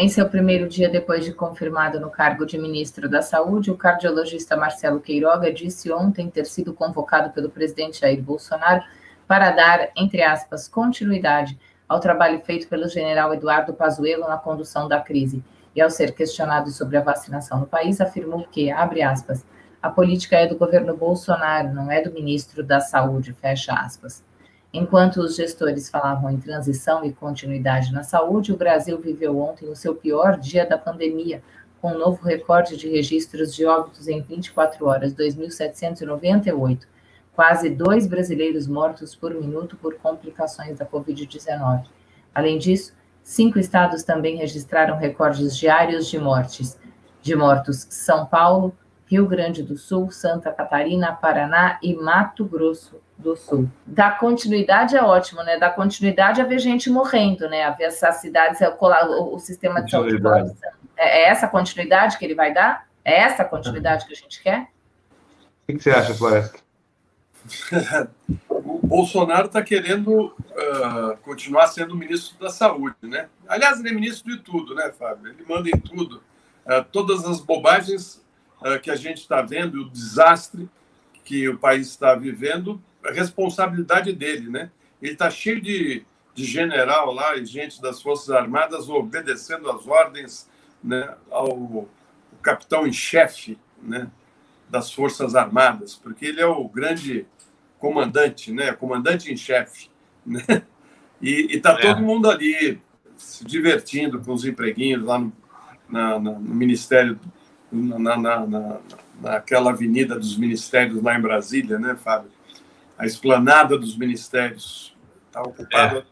Em seu primeiro dia depois de confirmado no cargo de ministro da Saúde, o cardiologista Marcelo Queiroga disse ontem ter sido convocado pelo presidente Jair Bolsonaro para dar, entre aspas, continuidade ao trabalho feito pelo general Eduardo Pazuello na condução da crise. E ao ser questionado sobre a vacinação no país, afirmou que, abre aspas, a política é do governo Bolsonaro, não é do ministro da Saúde, fecha aspas. Enquanto os gestores falavam em transição e continuidade na saúde, o Brasil viveu ontem o seu pior dia da pandemia, com um novo recorde de registros de óbitos em 24 horas, 2.798. Quase dois brasileiros mortos por minuto por complicações da Covid-19. Além disso, cinco estados também registraram recordes diários de mortes. De mortos, São Paulo, Rio Grande do Sul, Santa Catarina, Paraná e Mato Grosso do Sul. Da continuidade é ótimo, né? Da continuidade é ver gente morrendo, né? A ver essas cidades, é o, o sistema de saúde. É, é essa continuidade que ele vai dar? É essa continuidade que a gente quer? O que você acha, Floresta? <laughs> o Bolsonaro está querendo uh, continuar sendo ministro da Saúde, né? Aliás, ele é ministro de tudo, né, Fábio? Ele manda em tudo. Uh, todas as bobagens uh, que a gente está vendo, o desastre que o país está vivendo, a responsabilidade dele, né? Ele está cheio de, de general lá e gente das Forças Armadas obedecendo as ordens né, ao capitão em chefe né, das Forças Armadas, porque ele é o grande comandante, né? Comandante em chefe, né? E está é. todo mundo ali se divertindo com os empreguinhos lá no, na, na, no Ministério na, na, na, naquela avenida dos ministérios lá em Brasília, né, Fábio? A esplanada dos ministérios está ocupada é.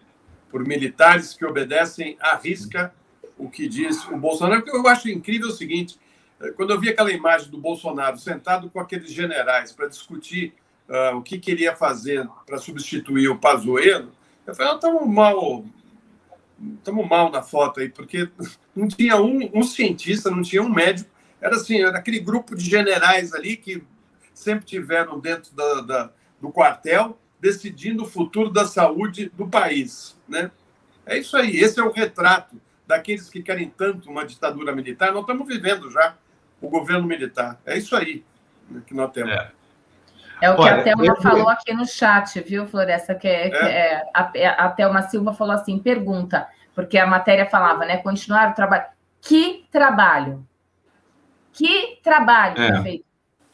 por militares que obedecem à risca o que diz o Bolsonaro. Porque eu acho incrível o seguinte: eh, quando eu vi aquela imagem do Bolsonaro sentado com aqueles generais para discutir uh, o que queria fazer para substituir o Pazuello, eu falei, estamos mal, estamos mal na foto aí, porque <laughs> não tinha um, um cientista, não tinha um médico era assim, era aquele grupo de generais ali que sempre tiveram dentro da, da, do quartel decidindo o futuro da saúde do país. Né? É isso aí, esse é o retrato daqueles que querem tanto uma ditadura militar. Nós estamos vivendo já o governo militar. É isso aí que nós temos. É. É o que Olha, a Thelma eu... falou aqui no chat, viu, Floresta? Que, é, que é. é a, a Thelma Silva falou assim: pergunta, porque a matéria falava, né? Continuar o trabalho. Que trabalho? Que trabalho é. foi feito?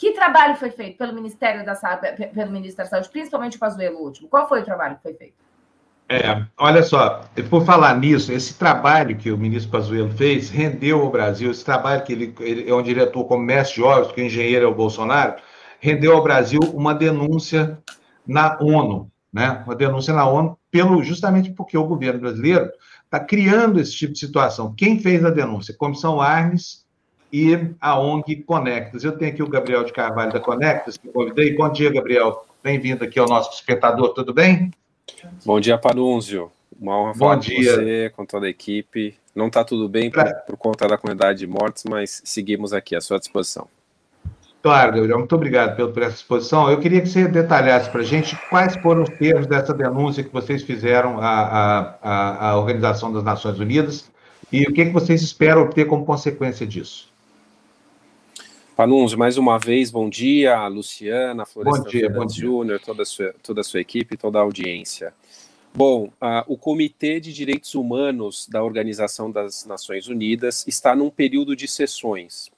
Que trabalho foi feito pelo Ministério da Saúde, pelo Ministério da Saúde, principalmente o Pazuello último? Qual foi o trabalho que foi feito? É, olha só, por falar nisso, esse trabalho que o ministro Pazuello fez rendeu ao Brasil, esse trabalho que ele, ele é um diretor como mestre de obras, que o engenheiro é o Bolsonaro, rendeu ao Brasil uma denúncia na ONU, né? Uma denúncia na ONU, pelo, justamente porque o governo brasileiro está criando esse tipo de situação. Quem fez a denúncia? Comissão Arnes e a ONG Conectas. Eu tenho aqui o Gabriel de Carvalho da Conectas, que convidei. Bom dia, Gabriel. Bem-vindo aqui ao nosso espectador, tudo bem? Bom dia, Panunzio. Uma honra Bom falar dia. com você, com toda a equipe. Não está tudo bem por, por, conta da quantidade de mortes, mas seguimos aqui à sua disposição. Claro, Gabriel, muito obrigado pela, por essa exposição. Eu queria que você detalhasse para a gente quais foram os termos dessa denúncia que vocês fizeram à, à, à Organização das Nações Unidas e o que, que vocês esperam obter como consequência disso. Panunzio, mais uma vez, bom dia, Luciana, Floresta bom dia, bom Júnior, toda a, sua, toda a sua equipe, toda a audiência. Bom, uh, o Comitê de Direitos Humanos da Organização das Nações Unidas está num período de sessões.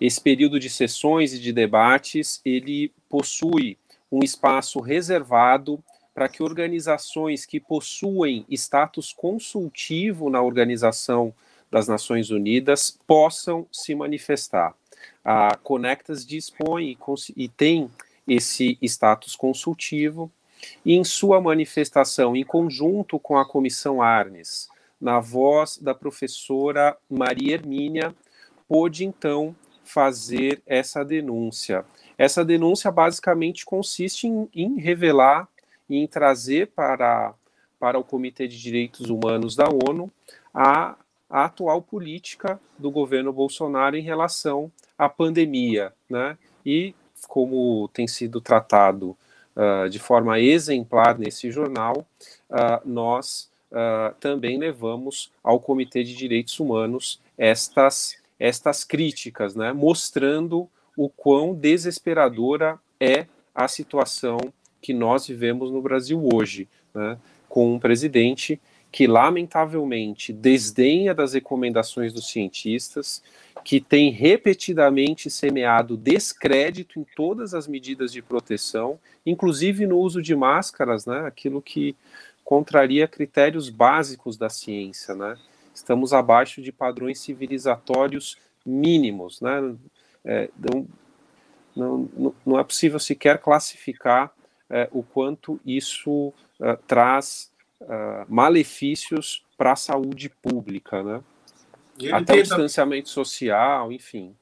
Esse período de sessões e de debates, ele possui um espaço reservado para que organizações que possuem status consultivo na Organização das Nações Unidas possam se manifestar. A Conectas dispõe e, e tem esse status consultivo e em sua manifestação, em conjunto com a Comissão Arnes, na voz da professora Maria Hermínia, pôde então fazer essa denúncia. Essa denúncia basicamente consiste em, em revelar e em trazer para, para o Comitê de Direitos Humanos da ONU a, a atual política do governo Bolsonaro em relação à pandemia, né? E como tem sido tratado uh, de forma exemplar nesse jornal, uh, nós uh, também levamos ao Comitê de Direitos Humanos estas estas críticas, né, mostrando o quão desesperadora é a situação que nós vivemos no Brasil hoje, né, com um presidente que lamentavelmente desdenha das recomendações dos cientistas, que tem repetidamente semeado descrédito em todas as medidas de proteção, inclusive no uso de máscaras, né, aquilo que contraria critérios básicos da ciência, né? estamos abaixo de padrões civilizatórios mínimos, né? É, não, não, não, é possível sequer classificar é, o quanto isso é, traz é, malefícios para a saúde pública, né? Até tenta, o distanciamento social, enfim.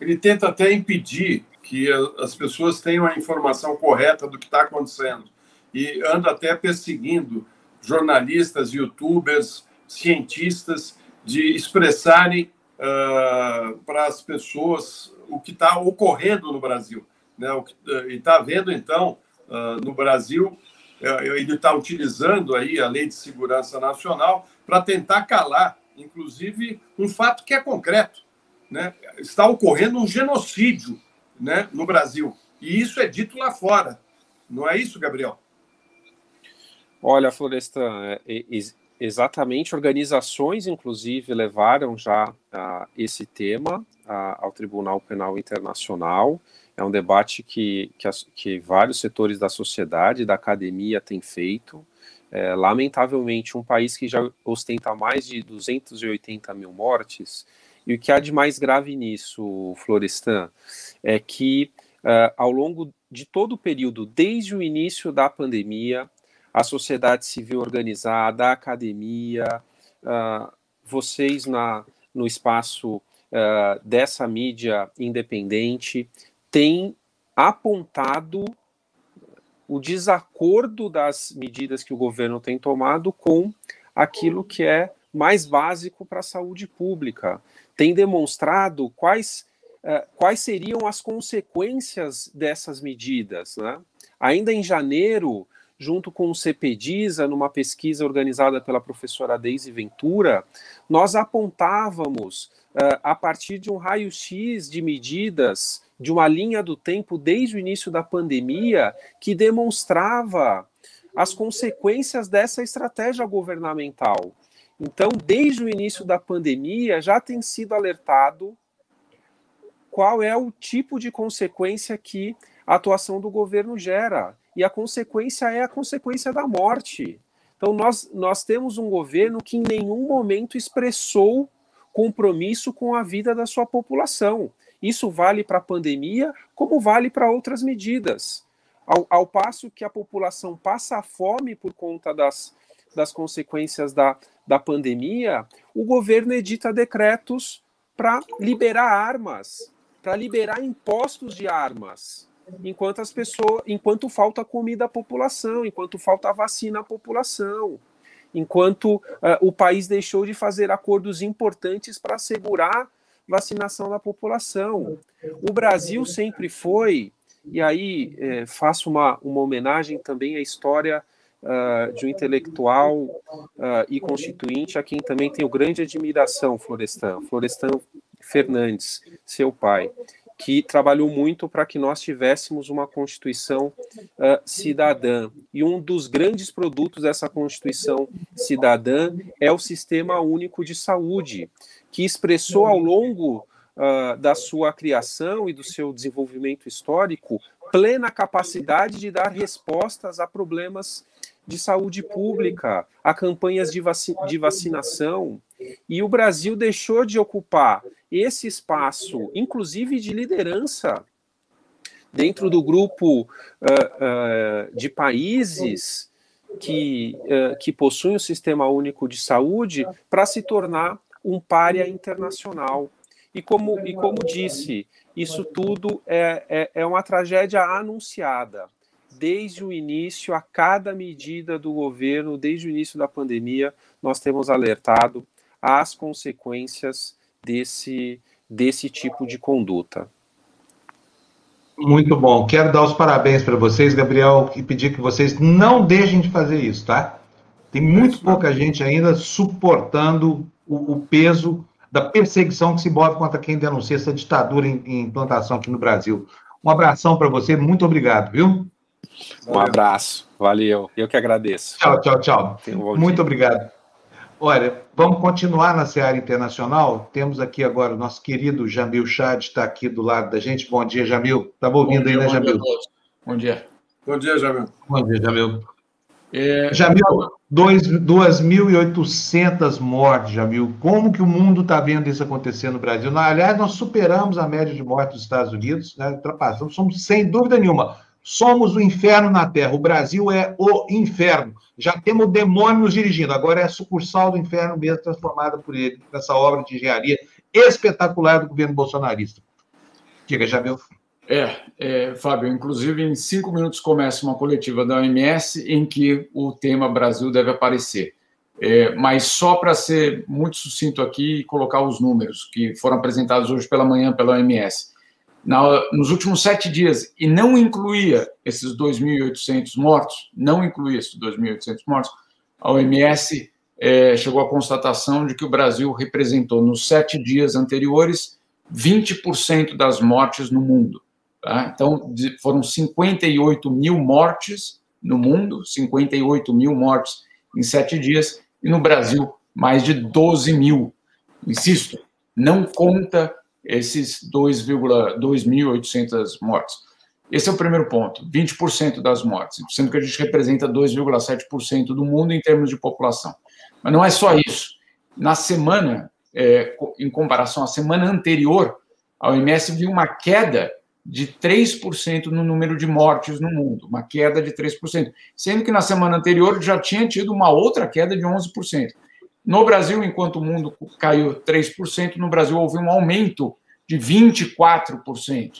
Ele tenta até impedir que as pessoas tenham a informação correta do que está acontecendo e anda até perseguindo jornalistas, youtubers, cientistas de expressarem uh, para as pessoas o que está ocorrendo no Brasil. Né? O que, uh, e está vendo, então, uh, no Brasil, ele está utilizando aí a Lei de Segurança Nacional para tentar calar, inclusive, um fato que é concreto. Né? Está ocorrendo um genocídio né, no Brasil. E isso é dito lá fora. Não é isso, Gabriel? Olha, Florestan, é, Exatamente, organizações, inclusive, levaram já uh, esse tema uh, ao Tribunal Penal Internacional. É um debate que, que, que vários setores da sociedade, da academia, têm feito. É, lamentavelmente, um país que já ostenta mais de 280 mil mortes, e o que há de mais grave nisso, Florestan, é que uh, ao longo de todo o período, desde o início da pandemia, a sociedade civil organizada, a academia, uh, vocês na, no espaço uh, dessa mídia independente têm apontado o desacordo das medidas que o governo tem tomado com aquilo que é mais básico para a saúde pública. Tem demonstrado quais, uh, quais seriam as consequências dessas medidas. Né? Ainda em janeiro, junto com o CPDISA, numa pesquisa organizada pela professora Deise Ventura, nós apontávamos, uh, a partir de um raio-x de medidas, de uma linha do tempo desde o início da pandemia, que demonstrava as consequências dessa estratégia governamental. Então, desde o início da pandemia, já tem sido alertado qual é o tipo de consequência que a atuação do governo gera. E a consequência é a consequência da morte. Então, nós, nós temos um governo que em nenhum momento expressou compromisso com a vida da sua população. Isso vale para a pandemia, como vale para outras medidas. Ao, ao, passo que a população passa fome por conta das, das consequências da, da pandemia, o governo edita decretos para liberar armas, para liberar impostos de armas, enquanto as pessoas, enquanto falta comida à população, enquanto falta vacina à população, enquanto uh, o país deixou de fazer acordos importantes para assegurar vacinação da população. O Brasil sempre foi, e aí eh, faço uma, uma homenagem também à história uh, de um intelectual uh, e constituinte a quem também tenho grande admiração, Florestan, Florestan Fernandes, seu pai, que trabalhou muito para que nós tivéssemos uma Constituição uh, cidadã. E um dos grandes produtos dessa Constituição cidadã é o Sistema Único de Saúde, que expressou ao longo uh, da sua criação e do seu desenvolvimento histórico plena capacidade de dar respostas a problemas de saúde pública, a campanhas de, vaci de vacinação. E o Brasil deixou de ocupar esse espaço, inclusive de liderança, dentro do grupo uh, uh, de países que, uh, que possuem o Sistema Único de Saúde, para se tornar um párea internacional. E como, e como disse, isso tudo é, é, é uma tragédia anunciada desde o início, a cada medida do governo, desde o início da pandemia, nós temos alertado as consequências desse, desse tipo de conduta. Muito bom. Quero dar os parabéns para vocês, Gabriel, e pedir que vocês não deixem de fazer isso, tá? Tem muito pouca gente ainda suportando o, o peso da perseguição que se move contra quem denuncia essa ditadura em, em implantação aqui no Brasil. Um abração para você, muito obrigado, viu? Um abraço, valeu. Eu que agradeço. Tchau, tchau, tchau. Um Muito dia. obrigado. Olha, vamos continuar na seara internacional. Temos aqui agora o nosso querido Jamil Chad, está aqui do lado da gente. Bom dia, Jamil. Está ouvindo dia, aí, né, Jamil? Bom dia. Bom dia, Jamil. Bom dia, Jamil. É... Jamil, 2.800 mortes, Jamil. Como que o mundo está vendo isso acontecer no Brasil? Aliás, nós superamos a média de mortes dos Estados Unidos, né? ultrapassamos, somos, sem dúvida nenhuma, Somos o inferno na Terra. O Brasil é o inferno. Já temos o demônio nos dirigindo. Agora é a sucursal do inferno mesmo, transformada por ele, nessa obra de engenharia espetacular do governo bolsonarista. Diga, Jamil. É, é, Fábio, inclusive em cinco minutos começa uma coletiva da OMS em que o tema Brasil deve aparecer. É, mas só para ser muito sucinto aqui e colocar os números que foram apresentados hoje pela manhã pela OMS na, nos últimos sete dias, e não incluía esses 2.800 mortos, não incluía esses 2.800 mortos, a OMS é, chegou à constatação de que o Brasil representou, nos sete dias anteriores, 20% das mortes no mundo. Tá? Então, foram 58 mil mortes no mundo, 58 mil mortes em sete dias, e no Brasil, mais de 12 mil. Insisto, não conta esses 2.800 mortes. Esse é o primeiro ponto, 20% das mortes, sendo que a gente representa 2,7% do mundo em termos de população. Mas não é só isso. Na semana, é, em comparação à semana anterior, a OMS viu uma queda de 3% no número de mortes no mundo, uma queda de 3%, sendo que na semana anterior já tinha tido uma outra queda de 11%. No Brasil, enquanto o mundo caiu 3%, no Brasil houve um aumento de 24%.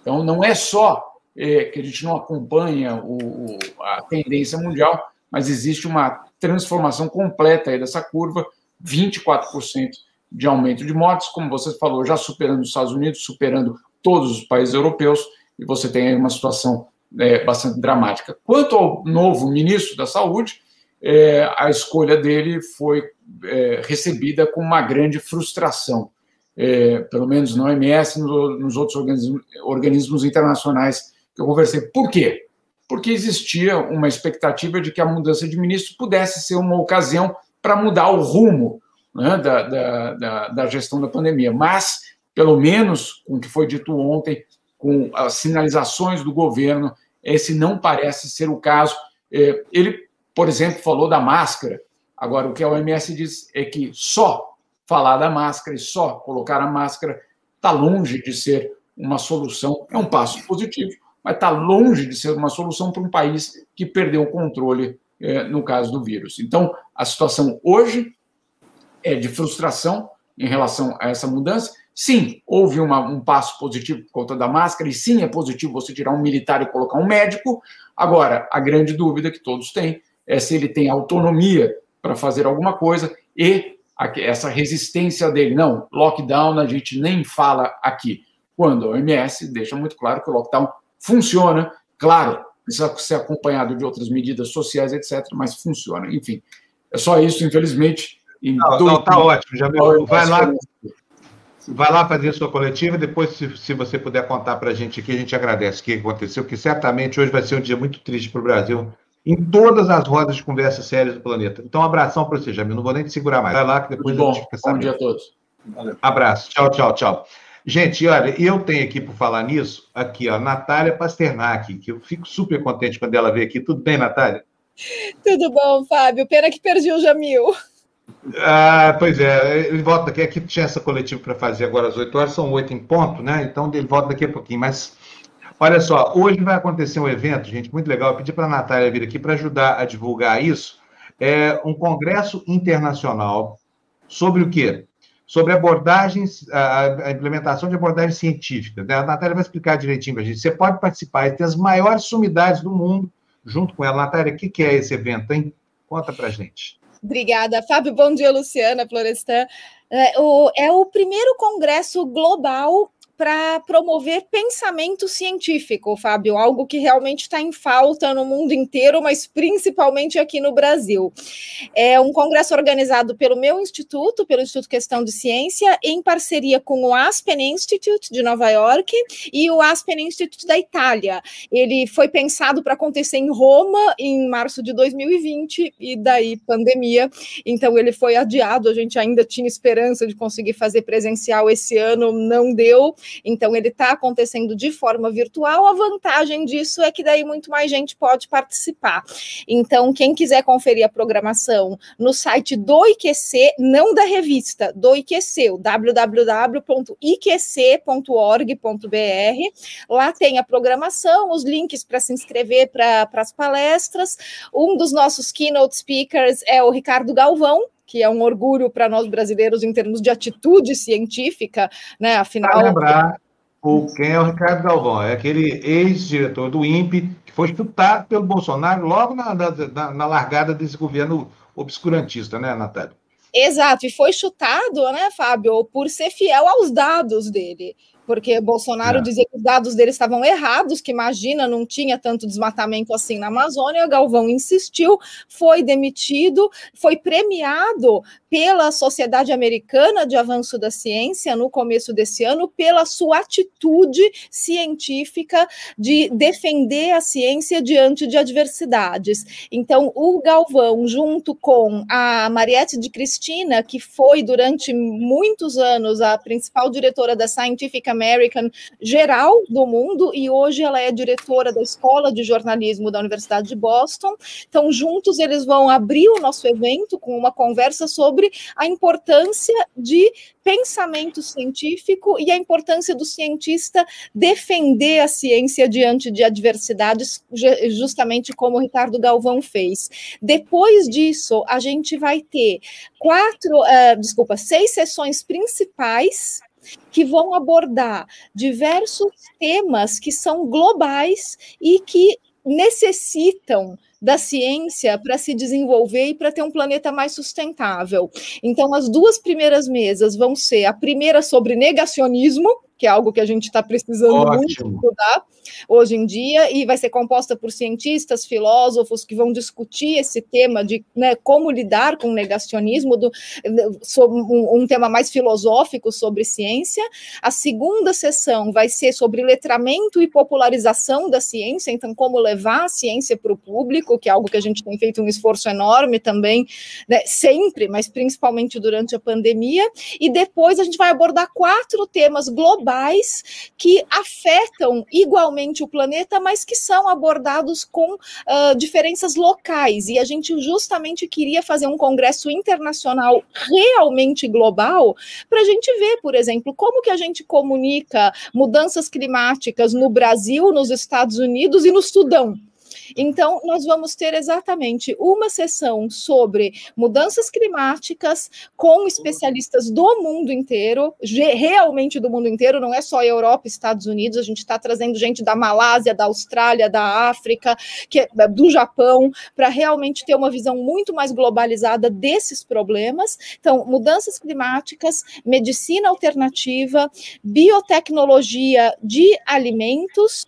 Então, não é só é, que a gente não acompanha o, a tendência mundial, mas existe uma transformação completa dessa curva, 24% de aumento de mortes, como você falou, já superando os Estados Unidos, superando todos os países europeus, e você tem uma situação é, bastante dramática. Quanto ao novo ministro da Saúde, é, a escolha dele foi é, recebida com uma grande frustração, é, pelo menos na OMS e no, nos outros organismos, organismos internacionais que eu conversei. Por quê? Porque existia uma expectativa de que a mudança de ministro pudesse ser uma ocasião para mudar o rumo né, da, da, da, da gestão da pandemia. Mas, pelo menos, com o que foi dito ontem, com as sinalizações do governo, esse não parece ser o caso. É, ele por exemplo, falou da máscara. Agora, o que a OMS diz é que só falar da máscara e só colocar a máscara está longe de ser uma solução. É um passo positivo, mas está longe de ser uma solução para um país que perdeu o controle é, no caso do vírus. Então, a situação hoje é de frustração em relação a essa mudança. Sim, houve uma, um passo positivo por conta da máscara, e sim, é positivo você tirar um militar e colocar um médico. Agora, a grande dúvida que todos têm é se ele tem autonomia para fazer alguma coisa e essa resistência dele. Não, lockdown a gente nem fala aqui. Quando a OMS deixa muito claro que o lockdown funciona, claro, precisa ser acompanhado de outras medidas sociais, etc., mas funciona. Enfim, é só isso, infelizmente. Não, não, tá ótimo, já vai lá, vai lá fazer a sua coletiva, depois, se, se você puder contar para a gente aqui, a gente agradece o que aconteceu, que certamente hoje vai ser um dia muito triste para o Brasil, em todas as rodas de conversa sérias do planeta. Então, um abração para você, Jamil. Não vou nem te segurar mais. Vai lá que depois Muito a gente fica sabendo. Bom dia a todos. Valeu. Abraço. Tchau, tchau, tchau. Gente, olha, eu tenho aqui, por falar nisso, aqui, ó, Natália Pasternak, que eu fico super contente quando ela veio aqui. Tudo bem, Natália? Tudo bom, Fábio. Pena que perdi o Jamil. Ah, pois é, ele volta daqui. Aqui tinha essa coletiva para fazer agora às 8 horas, são 8 em ponto, né? Então ele volta daqui a pouquinho. Mas Olha só, hoje vai acontecer um evento, gente, muito legal. Eu pedi para a Natália vir aqui para ajudar a divulgar isso. É um congresso internacional sobre o quê? Sobre abordagens, a, implementação de abordagens científicas. Né? A Natália vai explicar direitinho para a gente. Você pode participar, tem as maiores sumidades do mundo junto com ela. Natália, o que, que é esse evento, hein? Conta para gente. Obrigada, Fábio. Bom dia, Luciana Florestan. É o, é o primeiro congresso global para promover pensamento científico, Fábio, algo que realmente está em falta no mundo inteiro, mas principalmente aqui no Brasil. É um congresso organizado pelo meu instituto, pelo Instituto Questão de Ciência, em parceria com o Aspen Institute de Nova York e o Aspen Institute da Itália. Ele foi pensado para acontecer em Roma em março de 2020 e daí pandemia, então ele foi adiado. A gente ainda tinha esperança de conseguir fazer presencial esse ano, não deu. Então, ele está acontecendo de forma virtual. A vantagem disso é que daí muito mais gente pode participar. Então, quem quiser conferir a programação no site do IQC, não da revista, do IQC, o www.iqc.org.br. Lá tem a programação, os links para se inscrever para as palestras. Um dos nossos keynote speakers é o Ricardo Galvão, que é um orgulho para nós brasileiros em termos de atitude científica, né? Afinal. Para lembrar, o, quem é o Ricardo Galvão? É aquele ex-diretor do INPE que foi chutado pelo Bolsonaro logo na, na, na largada desse governo obscurantista, né, Natália? Exato, e foi chutado, né, Fábio, por ser fiel aos dados dele porque Bolsonaro é. dizia que os dados dele estavam errados, que imagina, não tinha tanto desmatamento assim na Amazônia. Galvão insistiu, foi demitido, foi premiado pela Sociedade Americana de Avanço da Ciência no começo desse ano pela sua atitude científica de defender a ciência diante de adversidades. Então, o Galvão, junto com a Mariette de Cristina, que foi durante muitos anos a principal diretora da Scientific American geral do mundo e hoje ela é diretora da Escola de Jornalismo da Universidade de Boston. Então, juntos eles vão abrir o nosso evento com uma conversa sobre a importância de pensamento científico e a importância do cientista defender a ciência diante de adversidades, justamente como o Ricardo Galvão fez. Depois disso, a gente vai ter quatro, uh, desculpa, seis sessões principais que vão abordar diversos temas que são globais e que necessitam da ciência para se desenvolver e para ter um planeta mais sustentável. Então, as duas primeiras mesas vão ser a primeira sobre negacionismo, que é algo que a gente está precisando Ótimo. muito estudar hoje em dia, e vai ser composta por cientistas, filósofos que vão discutir esse tema de né, como lidar com o negacionismo, do, um, um tema mais filosófico sobre ciência. A segunda sessão vai ser sobre letramento e popularização da ciência, então, como levar a ciência para o público, que é algo que a gente tem feito um esforço enorme também, né, sempre, mas principalmente durante a pandemia. E depois a gente vai abordar quatro temas globais que afetam igualmente o planeta, mas que são abordados com uh, diferenças locais. E a gente justamente queria fazer um congresso internacional realmente global para a gente ver, por exemplo, como que a gente comunica mudanças climáticas no Brasil, nos Estados Unidos e no Sudão. Então, nós vamos ter exatamente uma sessão sobre mudanças climáticas com especialistas do mundo inteiro, realmente do mundo inteiro, não é só Europa e Estados Unidos, a gente está trazendo gente da Malásia, da Austrália, da África, que é, do Japão, para realmente ter uma visão muito mais globalizada desses problemas. Então, mudanças climáticas, medicina alternativa, biotecnologia de alimentos,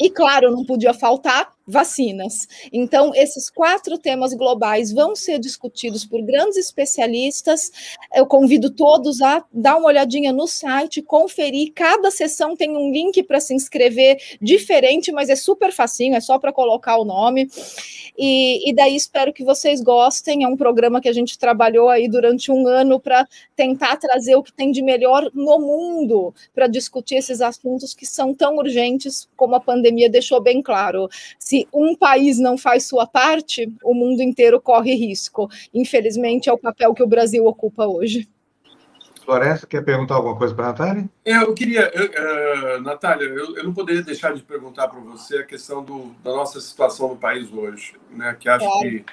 e claro, não podia faltar vacinas. Então, esses quatro temas globais vão ser discutidos por grandes especialistas. Eu convido todos a dar uma olhadinha no site, conferir. Cada sessão tem um link para se inscrever diferente, mas é super facinho, é só para colocar o nome. E, e, daí espero que vocês gostem. É um programa que a gente trabalhou aí durante um ano para tentar trazer o que tem de melhor no mundo para discutir esses assuntos que são tão urgentes, como a pandemia deixou bem claro. Se se um país não faz sua parte, o mundo inteiro corre risco. Infelizmente, é o papel que o Brasil ocupa hoje. Florença, quer perguntar alguma coisa para a Natália? É, eu queria, eu, uh, Natália, eu, eu, não poderia deixar de perguntar para você a questão do, da nossa situação no país hoje, né, que acho é. que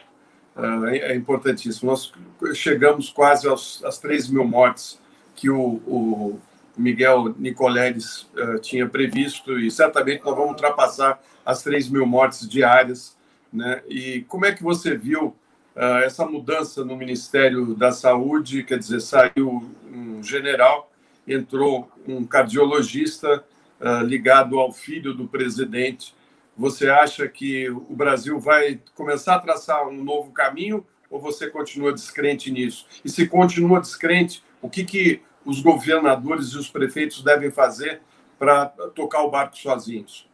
uh, é importantíssimo. Nós chegamos quase aos, às 3 mil mortes que o, o Miguel Nicoleles uh, tinha previsto e certamente nós vamos ultrapassar as 3 mil mortes diárias. Né? E como é que você viu uh, essa mudança no Ministério da Saúde? Quer dizer, saiu um general, entrou um cardiologista uh, ligado ao filho do presidente. Você acha que o Brasil vai começar a traçar um novo caminho ou você continua descrente nisso? E se continua descrente, o que, que os governadores e os prefeitos devem fazer para tocar o barco sozinhos?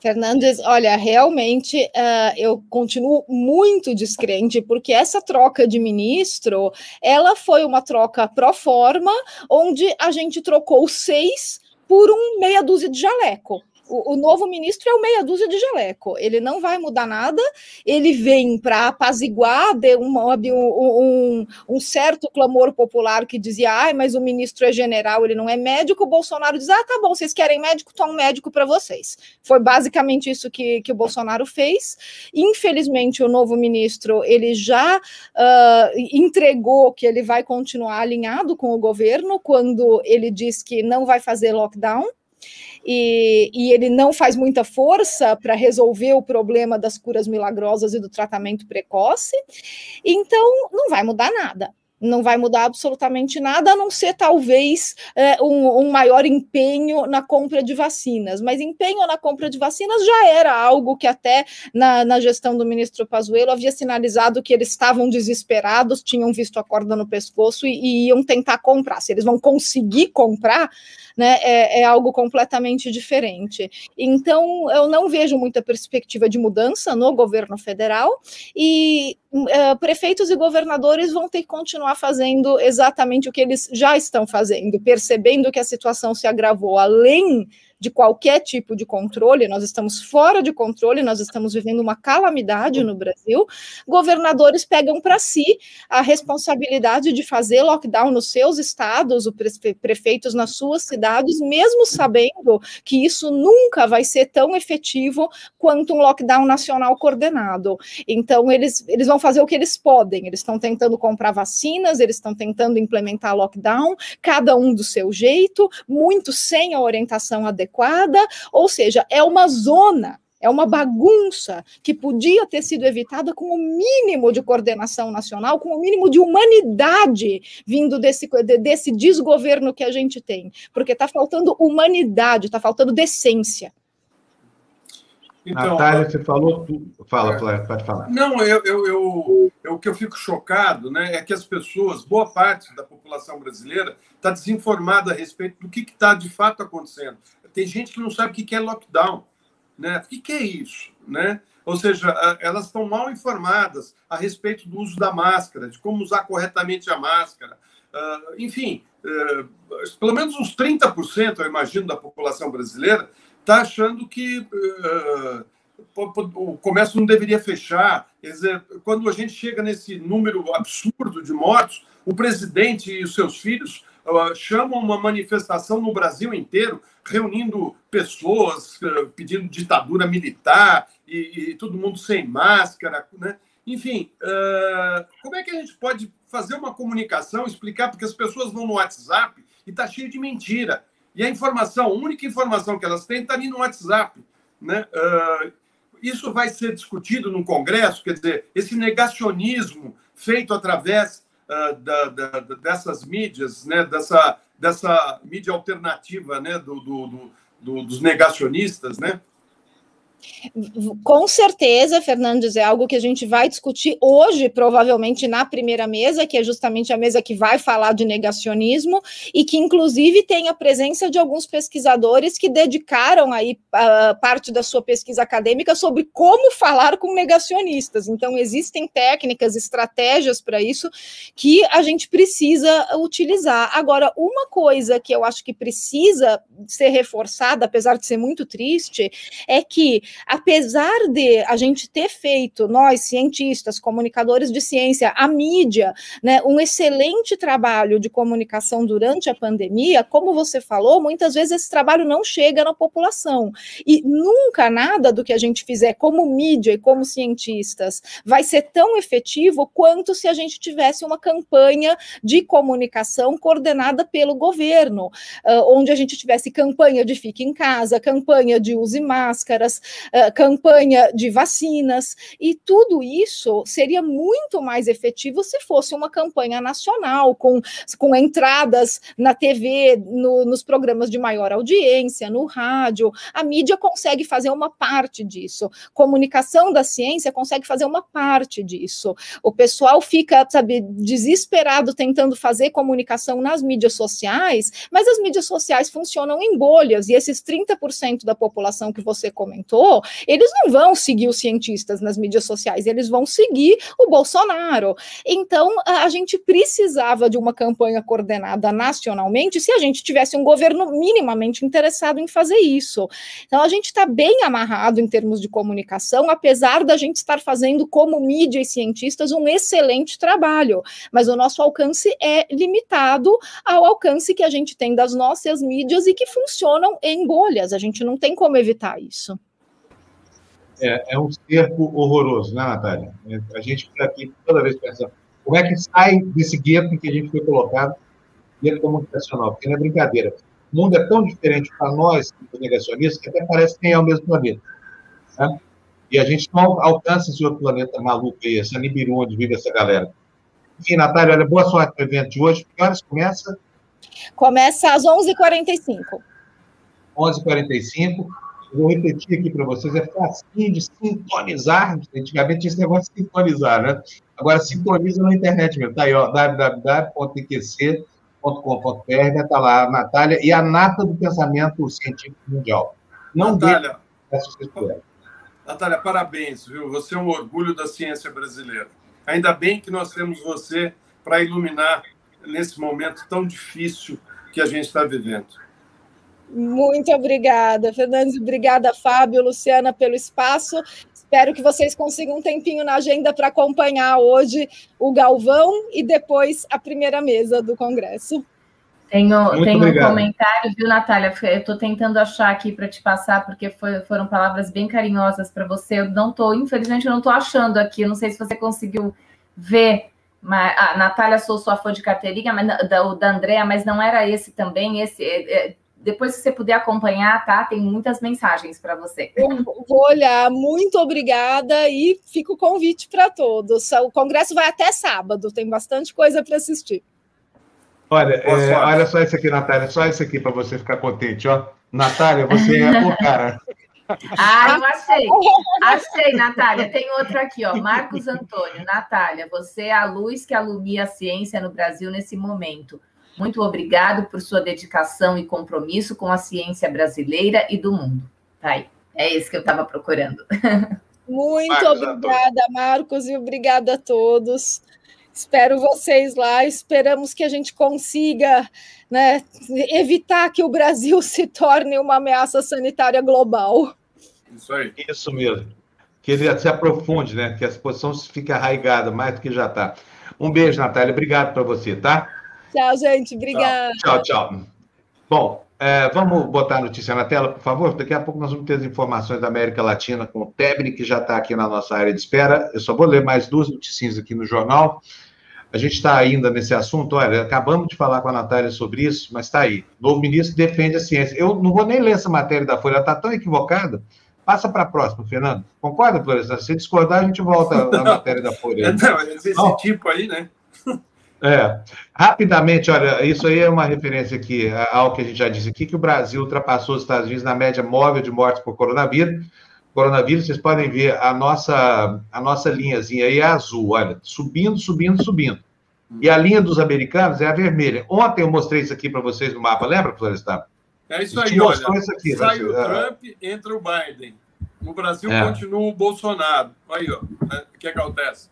Fernandes, olha, realmente uh, eu continuo muito descrente, porque essa troca de ministro, ela foi uma troca pro forma, onde a gente trocou seis por um meia dúzia de jaleco o, novo ministro é o meia dúzia de jaleco, ele não vai mudar nada, ele vem para apaziguar de um, um, um, certo clamor popular que dizia, ah, mas o ministro é general, ele não é médico, o Bolsonaro diz, ah, tá bom, vocês querem médico, toma um médico para vocês. Foi basicamente isso que, que o Bolsonaro fez. Infelizmente, o novo ministro, ele já uh, entregou que ele vai continuar alinhado com o governo quando ele diz que não vai fazer lockdown, e, e ele não faz muita força para resolver o problema das curas milagrosas e do tratamento precoce, então não vai mudar nada não vai mudar absolutamente nada, a não ser talvez é, um, um, maior empenho na compra de vacinas. Mas empenho na compra de vacinas já era algo que até na, na gestão do ministro Pazuello havia sinalizado que eles estavam desesperados, tinham visto a corda no pescoço e, e iam tentar comprar. Se eles vão conseguir comprar, né, é, é, algo completamente diferente. Então, eu não vejo muita perspectiva de mudança no governo federal e uh, prefeitos e governadores vão ter que continuar fazendo exatamente o que eles já estão fazendo, percebendo que a situação se agravou além de qualquer tipo de controle, nós estamos fora de controle, nós estamos vivendo uma calamidade no Brasil. Governadores pegam para si a responsabilidade de fazer lockdown nos seus estados, os prefeitos nas suas cidades, mesmo sabendo que isso nunca vai ser tão efetivo quanto um lockdown nacional coordenado. Então, eles, eles vão fazer o que eles podem, eles estão tentando comprar vacinas, eles estão tentando implementar lockdown, cada um do seu jeito, muito sem a orientação adequada adequada, ou seja, é uma zona É uma bagunça que podia ter sido evitada com o mínimo de coordenação nacional, com o mínimo de humanidade vindo desse, desse desgoverno que a gente tem. Porque está faltando humanidade, está faltando decência. Então, Natália, você falou tudo. Fala, Flávio, pode falar. Não, eu, eu, eu, eu, o que eu fico chocado né, é que as pessoas, boa parte da população brasileira, está desinformada a respeito do que está de fato acontecendo. Tem gente que não sabe o que é lockdown. Né? O que é isso? Né? Ou seja, elas estão mal informadas a respeito do uso da máscara, de como usar corretamente a máscara. Uh, enfim, uh, pelo menos uns 30%, eu imagino, da população brasileira está achando que uh, o comércio não deveria fechar. Quer dizer, quando a gente chega nesse número absurdo de mortos, o presidente e os seus filhos uh, chamam uma manifestação no Brasil inteiro, reunindo pessoas, uh, pedindo ditadura militar e, e, todo mundo sem máscara. Né? Enfim, como é que a gente pode fazer uma comunicação, explicar, porque as pessoas vão no WhatsApp e está cheio de mentira. E a informação, a única informação que elas têm está ali no WhatsApp. Né? Uh, isso vai ser discutido no Congresso, quer dizer, esse negacionismo feito através uh, da, da, dessas mídias, né? dessa, dessa mídia alternativa né? do, do, do, dos negacionistas, né? Com certeza, Fernandes, é algo que a gente vai discutir hoje, provavelmente na primeira mesa, que é justamente a mesa que vai falar de negacionismo e que, inclusive, tem a presença de alguns pesquisadores que dedicaram aí uh, parte da sua pesquisa acadêmica sobre como falar com negacionistas. Então, existem técnicas, estratégias para isso que a gente precisa utilizar. Agora, uma coisa que eu acho que precisa ser reforçada, apesar de ser muito triste, é que apesar de a gente ter feito, nós, cientistas, comunicadores de ciência, a mídia, né, um excelente trabalho de comunicação durante a pandemia, como você falou, muitas vezes esse trabalho não chega na população. E nunca nada do que a gente fizer como mídia e como cientistas vai ser tão efetivo quanto se a gente tivesse uma campanha de comunicação coordenada pelo governo, uh, onde a gente tivesse campanha de fique em casa, campanha de use máscaras, uh, campanha de vacinas, e tudo isso seria muito mais efetivo se fosse uma campanha nacional, com, com entradas na TV, no, nos programas de maior audiência, no rádio. A mídia consegue fazer uma parte disso, comunicação da ciência consegue fazer uma parte disso. O pessoal fica, sabe, desesperado tentando fazer comunicação nas mídias sociais, mas as mídias sociais funcionam em bolhas, e esses 30% da população que você comentou, eles não vão seguir os cientistas nas mídias sociais, eles vão seguir o Bolsonaro. Então, a gente precisava de uma campanha coordenada nacionalmente se a gente tivesse um governo minimamente interessado em fazer isso. Então, a gente está bem amarrado em termos de comunicação, apesar da gente estar fazendo, como mídia e cientistas, um excelente trabalho, mas o nosso alcance é limitado ao alcance que a gente tem das nossas mídias e que funcionam em bolhas. A gente não tem como evitar isso é, é um cerco horroroso, né, Natália? É, a gente fica aqui toda vez pensando como é que sai desse gueto em que a gente foi colocado, gueto comunicacional, porque não é brincadeira. O mundo é tão diferente para nós, negacionistas, que até parece que é o mesmo planeta. Né? E a gente não alcança esse outro planeta maluco aí, essa Nibiru, onde vive essa galera. Enfim, Natália, olha, boa sorte no evento de hoje. Que horas começa? Começa às 11h45. 11h45 vou repetir aqui para vocês, é facinho de sintonizar. Antigamente tinha esse negócio de sintonizar, né? Agora sintoniza na internet mesmo. Tá aí, ó, www.enqc.com.br, vai estar lá a Natália e a nata do pensamento científico mundial. Não Natália, deixe, Natália, parabéns, viu? Você é um orgulho da ciência brasileira. Ainda bem que nós temos você para iluminar nesse momento tão difícil que a gente está vivendo. Muito obrigada, Fernandes. Obrigada, Fábio, Luciana, pelo espaço. Espero que vocês consigam um tempinho na agenda para acompanhar hoje o Galvão e depois a primeira mesa do Congresso. Tenho, tenho um comentário, viu, Natália? Eu estou tentando achar aqui para te passar, porque foi, foram palavras bem carinhosas para você. Eu não estou, infelizmente, eu não estou achando aqui. Eu não sei se você conseguiu ver. Mas, a Natália, sou sua fã de carteirinha, mas, da, da Andréa, mas não era esse também. Esse é, é depois se você puder acompanhar, tá? Tem muitas mensagens para você. Eu vou olhar, muito obrigada e fica o convite para todos. O congresso vai até sábado, tem bastante coisa para assistir. Olha, é, olha só isso aqui, Natália, só isso aqui para você ficar contente, ó. Natália, você é o cara. <laughs> Ah, eu achei. Achei, Natália. Tem outro aqui, ó. Marcos Antônio. Natália, você é a luz que alumia a ciência no Brasil nesse momento. Muito obrigado por sua dedicação e compromisso com a ciência brasileira e do mundo. Tá aí. É isso que eu estava procurando. Muito Marcos obrigada. Marcos, e obrigada a todos. Espero vocês lá. Esperamos que a gente consiga né, evitar que o Brasil <laughs> se torne uma ameaça sanitária global. Isso aí. Isso mesmo. Que ele se aprofunde, né? Que a exposição fique arraigada mais do que já está. Um beijo, Natália. Obrigado para você, tá? Tchau, gente. Obrigada. Tchau, tchau. Bom, é, vamos botar a notícia na tela, por favor? Daqui a pouco nós vamos ter as informações da América Latina com o Tebni, que já está aqui na nossa área de espera. Eu só vou ler mais duas notícias aqui no jornal. A gente está ainda nesse assunto, olha, acabamos de falar com a Natália sobre isso, mas está aí. O novo ministro defende a ciência. Eu não vou nem ler essa matéria da Folha, ela está tão equivocada. Passa para a próxima, Fernando. Concorda, professor? Se discordar, a gente volta <laughs> à matéria da Folha. Não, esse não. tipo aí, né? É. Rapidamente, olha, isso aí é uma referência aqui ao que a gente já disse aqui, que o Brasil ultrapassou os Estados Unidos na média móvel de mortes por coronavírus coronavírus, vocês podem ver a nossa, a nossa linhazinha aí é azul, olha, subindo, subindo, subindo. E a linha dos americanos é a vermelha. Ontem eu mostrei isso aqui para vocês no mapa, lembra, Florestan? É isso aí, olha. Isso aqui, sai o Trump, entra o Biden. No Brasil é. continua o Bolsonaro. Aí, ó, né? o que acontece?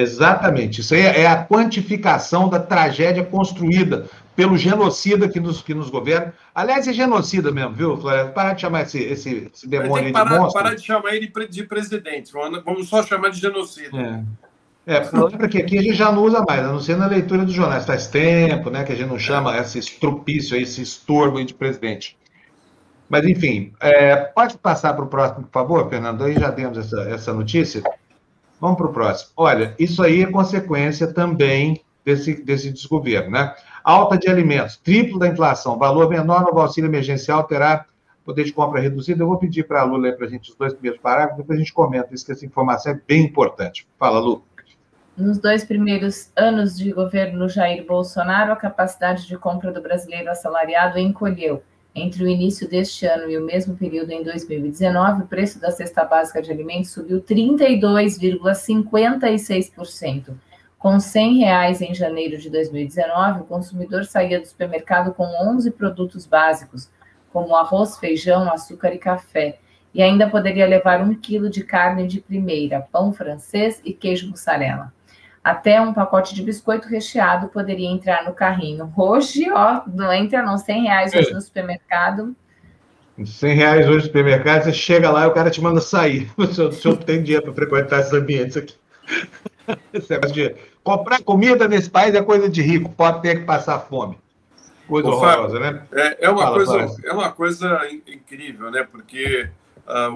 Exatamente. Isso aí é a quantificação da tragédia construída pelo genocida que nos, que nos governa. Aliás, é genocida mesmo, viu, Flávio? Parar de chamar esse, esse, esse demônio parar, de monstro. Parar de chamar ele de presidente. Vamos só chamar de genocida. É. É, lembra que aqui a gente já não usa mais, a não ser na leitura dos jornais. Faz tempo, né, que a gente não chama esse estrupício, esse estorvo aí de presidente. Mas, enfim, é, pode passar para o próximo, por favor, Fernando? Aí já demos essa, essa notícia. Vamos para o próximo. Olha, isso aí é consequência também desse, desse desgoverno, né? Alta de alimentos, triplo da inflação, valor menor no auxílio emergencial terá poder de compra reduzido. Eu vou pedir para a Lu ler para a gente os dois primeiros parágrafos, depois a gente comenta isso, que essa informação é bem importante. Fala, Lu. Nos dois primeiros anos de governo Jair Bolsonaro, a capacidade de compra do brasileiro assalariado encolheu. Entre o início deste ano e o mesmo período em 2019, o preço da cesta básica de alimentos subiu 32,56%. Com 100 reais em janeiro de 2019, o consumidor saía do supermercado com 11 produtos básicos, como arroz, feijão, açúcar e café, e ainda poderia levar um quilo de carne de primeira, pão francês e queijo mussarela. Até um pacote de biscoito recheado poderia entrar no carrinho. Hoje, ó, não entra não, 100 reais hoje no supermercado. 100 reais hoje no supermercado, você chega lá e o cara te manda sair. <laughs> O senhor, o senhor tem dinheiro para frequentar esses ambientes aqui. <laughs> Comprar comida nesse país é coisa de rico, pode ter que passar fome. Coisa Ô, horrorosa, Fábio, né? É, é, uma Fala, coisa, é uma coisa incrível, né? Porque uh,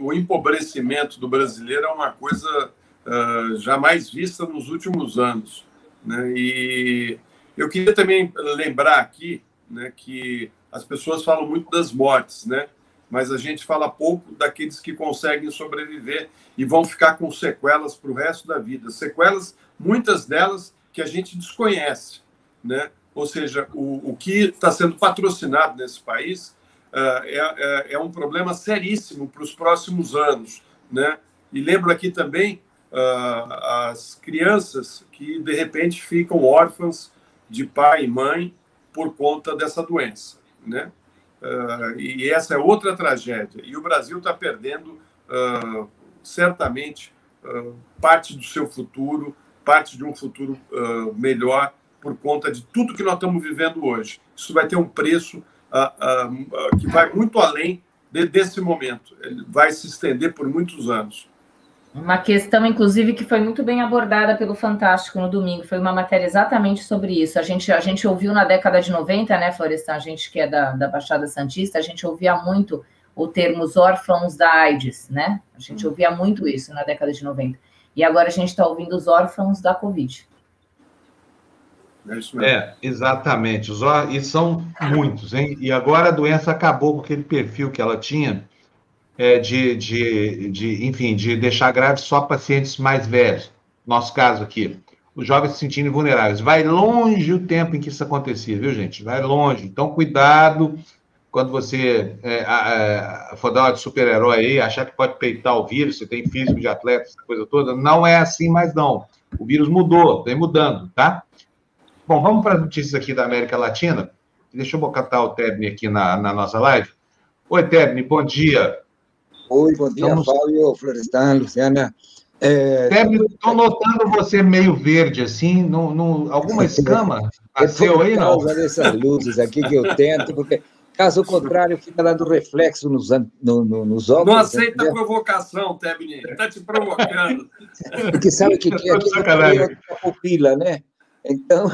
o, o, empobrecimento do brasileiro é uma coisa uh, jamais vista nos últimos anos. Né? E eu queria também lembrar aqui né, que as pessoas falam muito das mortes, né? mas a gente fala pouco daqueles que conseguem sobreviver e vão ficar com sequelas para o resto da vida. Sequelas, muitas delas, que a gente desconhece. Né? Ou seja, o, o que está sendo patrocinado nesse país uh, é, é, é, um problema seríssimo para os próximos anos. Né? E lembro aqui também uh, as crianças que, de repente, ficam órfãs de pai e mãe por conta dessa doença. Né? Uh, e essa é outra tragédia. E o Brasil está perdendo, uh, certamente, parte do seu futuro, parte de um futuro melhor, por conta de tudo que nós estamos vivendo hoje. Isso vai ter um preço que vai muito além de, desse momento. Ele vai se estender por muitos anos. Uma questão, inclusive, que foi muito bem abordada pelo Fantástico no domingo, foi uma matéria exatamente sobre isso. A gente, a gente ouviu na década de 90, né, Florestan, a gente que é da, da Baixada Santista, a gente ouvia muito o termo os órfãos da AIDS, né? A gente ouvia muito isso na década de 90. E agora a gente está ouvindo os órfãos da Covid. É isso mesmo. É, exatamente. Os, e são muitos, hein? E agora a doença acabou com aquele perfil que ela tinha é, de, de, de, enfim, de deixar grave só pacientes mais velhos. Nosso caso aqui, os jovens se sentindo vulneráveis. Vai longe o tempo em que isso acontecia, viu, gente? Vai longe. Então, cuidado quando você é, for dar uma de super-herói aí, achar que pode peitar o vírus, você tem físico de atleta, essa coisa toda. Não é assim mais, não. O vírus mudou, vem mudando, tá? Bom, vamos para as notícias aqui da América Latina. Deixa eu botar o Tebni aqui na, na nossa live. Oi, Tebni, bom dia. Oi, bom dia, Estamos... Fábio, Florestan, Luciana. É... estou notando você meio verde, assim, no, no, alguma <laughs> escama nasceu aí, não? Por causa dessas luzes aqui que eu tento, porque caso contrário fica dando reflexo nos, no, no, nos olhos. Não aceita entendeu? provocação, Tebni, está te provocando. Porque sabe que, que aqui <laughs> é a pupila, né? Então,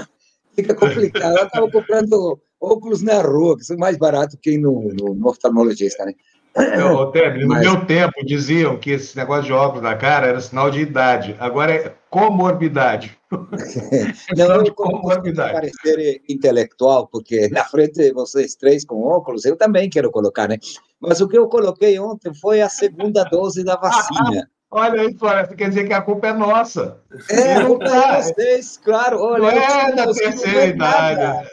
fica complicado. Eu estava comprando óculos na rua, que são mais baratos que no, no, no oftalmologista, né? Ô, <laughs> Tebre, no Mas... meu tempo diziam que esse negócio de óculos na cara era sinal de idade. Agora é comorbidade. <laughs> Não, eu comorbidade. parecer intelectual, porque na frente de vocês três com óculos, eu também quero colocar, né? Mas o que eu coloquei ontem foi a segunda dose da vacina. <laughs> Olha aí, Floresta, quer dizer que a culpa é nossa. É, a culpa é vocês, claro. Olha, não é da terceira idade.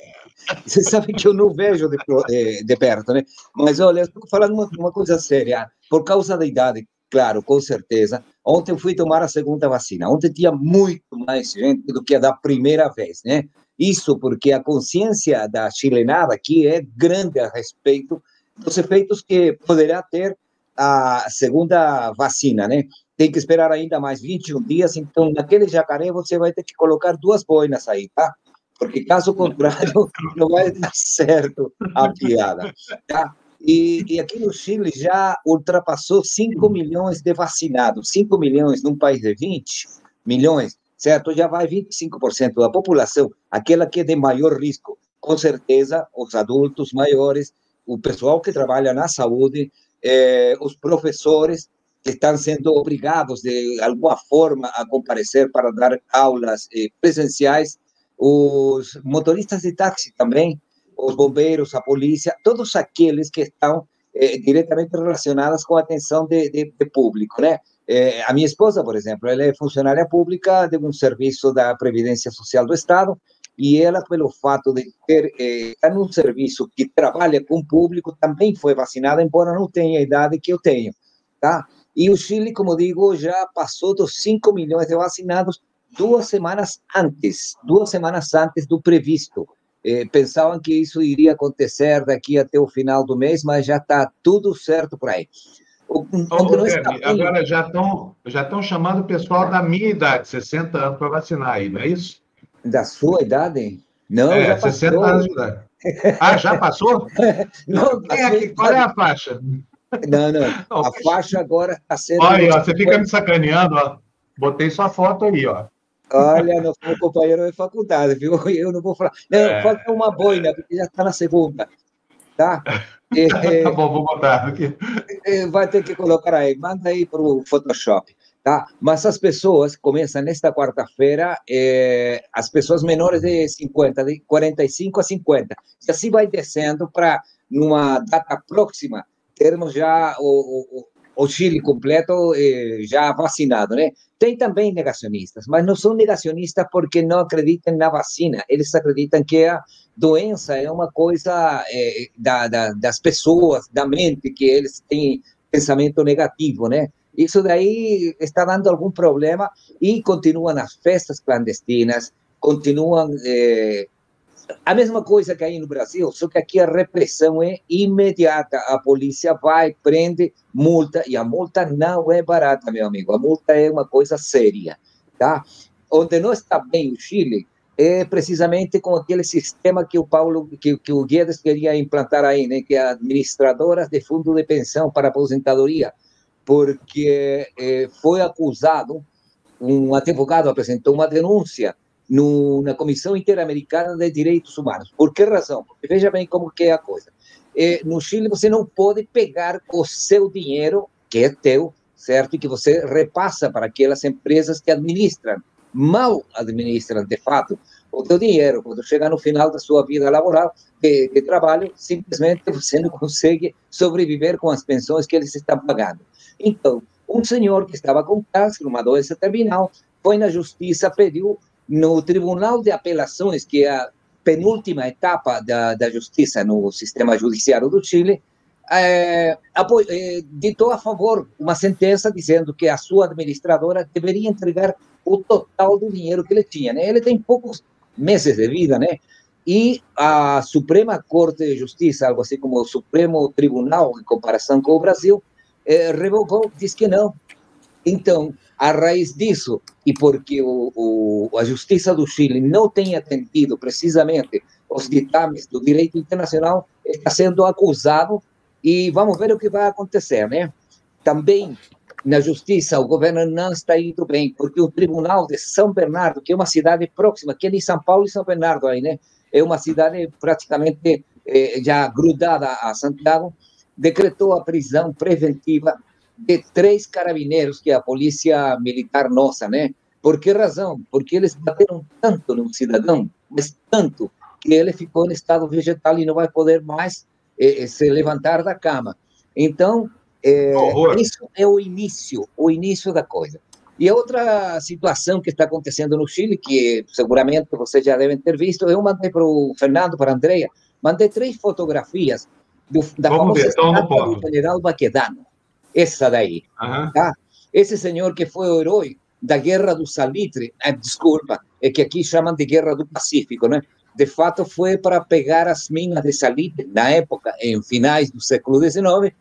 Você sabe que eu não vejo de, de, perto, né? Mas olha, estou falando uma, uma coisa séria. Por causa da idade, claro, com certeza. Ontem fui tomar a segunda vacina. Ontem tinha muito mais gente do que a da primeira vez, né? Isso porque a consciência da chilenada aqui é grande a respeito dos efeitos que poderá ter a segunda vacina, né? Tem que esperar ainda mais 21 dias, então naquele jacaré você vai ter que colocar duas boinas aí, tá? Porque caso contrário, <laughs> <laughs> não vai dar certo a piada, tá? E, e, aqui no Chile já ultrapassou 5 milhões de vacinados. 5 milhões num país de 20 milhões, certo? Já vai 25% da população, aquela que é de maior risco. Com certeza, os adultos maiores, o pessoal que trabalha na saúde, eh, os professores que estão sendo obrigados de alguma forma a comparecer para dar aulas eh, presenciais, os motoristas de táxi também, os bombeiros, a polícia, todos aqueles que estão eh, diretamente relacionados com a atenção de, de, de público, né? A minha esposa, por exemplo, ela é funcionária pública de um serviço da Previdência Social do Estado e ela, pelo fato de ter eh, estar num serviço que trabalha com público, também foi vacinada, embora não tenha a idade que eu tenho, tá? E o Chile, como digo, já passou dos 5 milhões de vacinados duas semanas antes, duas semanas antes do previsto. Eh, pensavam que isso iria acontecer daqui até o final do mês, mas já está tudo certo por aí. O, oh, agora já estão já chamando o pessoal da minha idade, 60 anos, para vacinar aí, não é isso? Da sua idade? Não, é, já 60 anos de idade. Ah, já passou? <laughs> Não, Quem é que, qual é a faixa? Não, não. não a faixa agora está sendo. Olha, ó, você fica me sacaneando, ó. Botei sua foto aí, ó. Olha, não foi companheiro de faculdade, viu? <laughs> Eu não vou falar. Não, é. falta uma boina, porque já está na segunda. Tá? É, <laughs> tá bom, vou botar aqui. Vai ter que colocar aí, manda aí para o Photoshop. Tá? Mas as pessoas começam nesta quarta-feira, é, as pessoas menores de 50, de 45 a 50, e assim vai descendo para, numa data próxima, termos já o, o, o Chile completo eh, já vacinado, né? Tem também negacionistas, mas não são negacionistas porque não acreditam na vacina, eles acreditam que a doença é uma coisa eh, da, da, das pessoas, da mente, que eles têm pensamento negativo, né? Isso daí está dando algum problema e continuam as festas clandestinas, continuam eh, a mesma coisa que aí no Brasil, só que aqui a repressão é imediata. A polícia vai, prende, multa, e a multa não é barata, meu amigo. A multa é uma coisa séria, tá? Onde não está bem o Chile é precisamente com aquele sistema que o Paulo, que, que o Guedes queria implantar aí, né? Que é administradoras de fundo de pensão para aposentadoria porque eh, foi acusado, um advogado apresentou uma denúncia no, na Comissão Interamericana de Direitos Humanos. Por que razão? Porque veja bem como que é a coisa. Eh, no Chile você não pode pegar o seu dinheiro, que é teu, certo? E que você repassa para aquelas empresas que administram, mal administram de fato, o teu dinheiro. Quando chega no final da sua vida laboral, de, de trabalho, simplesmente você não consegue sobreviver com as pensões que eles estão pagando. Então, um senhor que estava com câncer, uma doença terminal, foi na justiça, pediu no Tribunal de Apelações, que é a penúltima etapa da, da justiça no sistema judiciário do Chile, é, é, ditou a favor uma sentença dizendo que a sua administradora deveria entregar o total do dinheiro que ele tinha. Né? Ele tem poucos meses de vida, né? E a Suprema Corte de Justiça, algo assim como o Supremo Tribunal, em comparação com o Brasil, eh, revogou, diz que não. Então, a raiz disso, e porque o, o, a Justiça do Chile não tem atendido precisamente os ditames do direito internacional, está sendo acusado e vamos ver o que vai acontecer, né? Também na justiça, o governo não está indo bem, porque o Tribunal de São Bernardo, que é uma cidade próxima, que é de São Paulo e São Bernardo aí, né? É uma cidade praticamente eh, já grudada a Santiago, decretou a prisão preventiva de três carabineiros, que é a polícia militar nossa, né? Por que razão? Porque eles bateram tanto no cidadão, mas tanto, que ele ficou em estado vegetal e não vai poder mais eh, se levantar da cama. Então, eh, isso é o início, o início da coisa. E a outra situação que está acontecendo no Chile, que seguramente vocês já devem ter visto, eu mandei para o Fernando, para a Andrea, mandei três fotografias do, da Vamos famosa estátua do general Baquedano. Essa daí. Tá? Esse senhor que foi o herói da Guerra do Salitre, eh, desculpa, é que aqui chamam de Guerra do Pacífico, né? de fato foi para pegar as minas de salitre, na época, em finais do século XIX.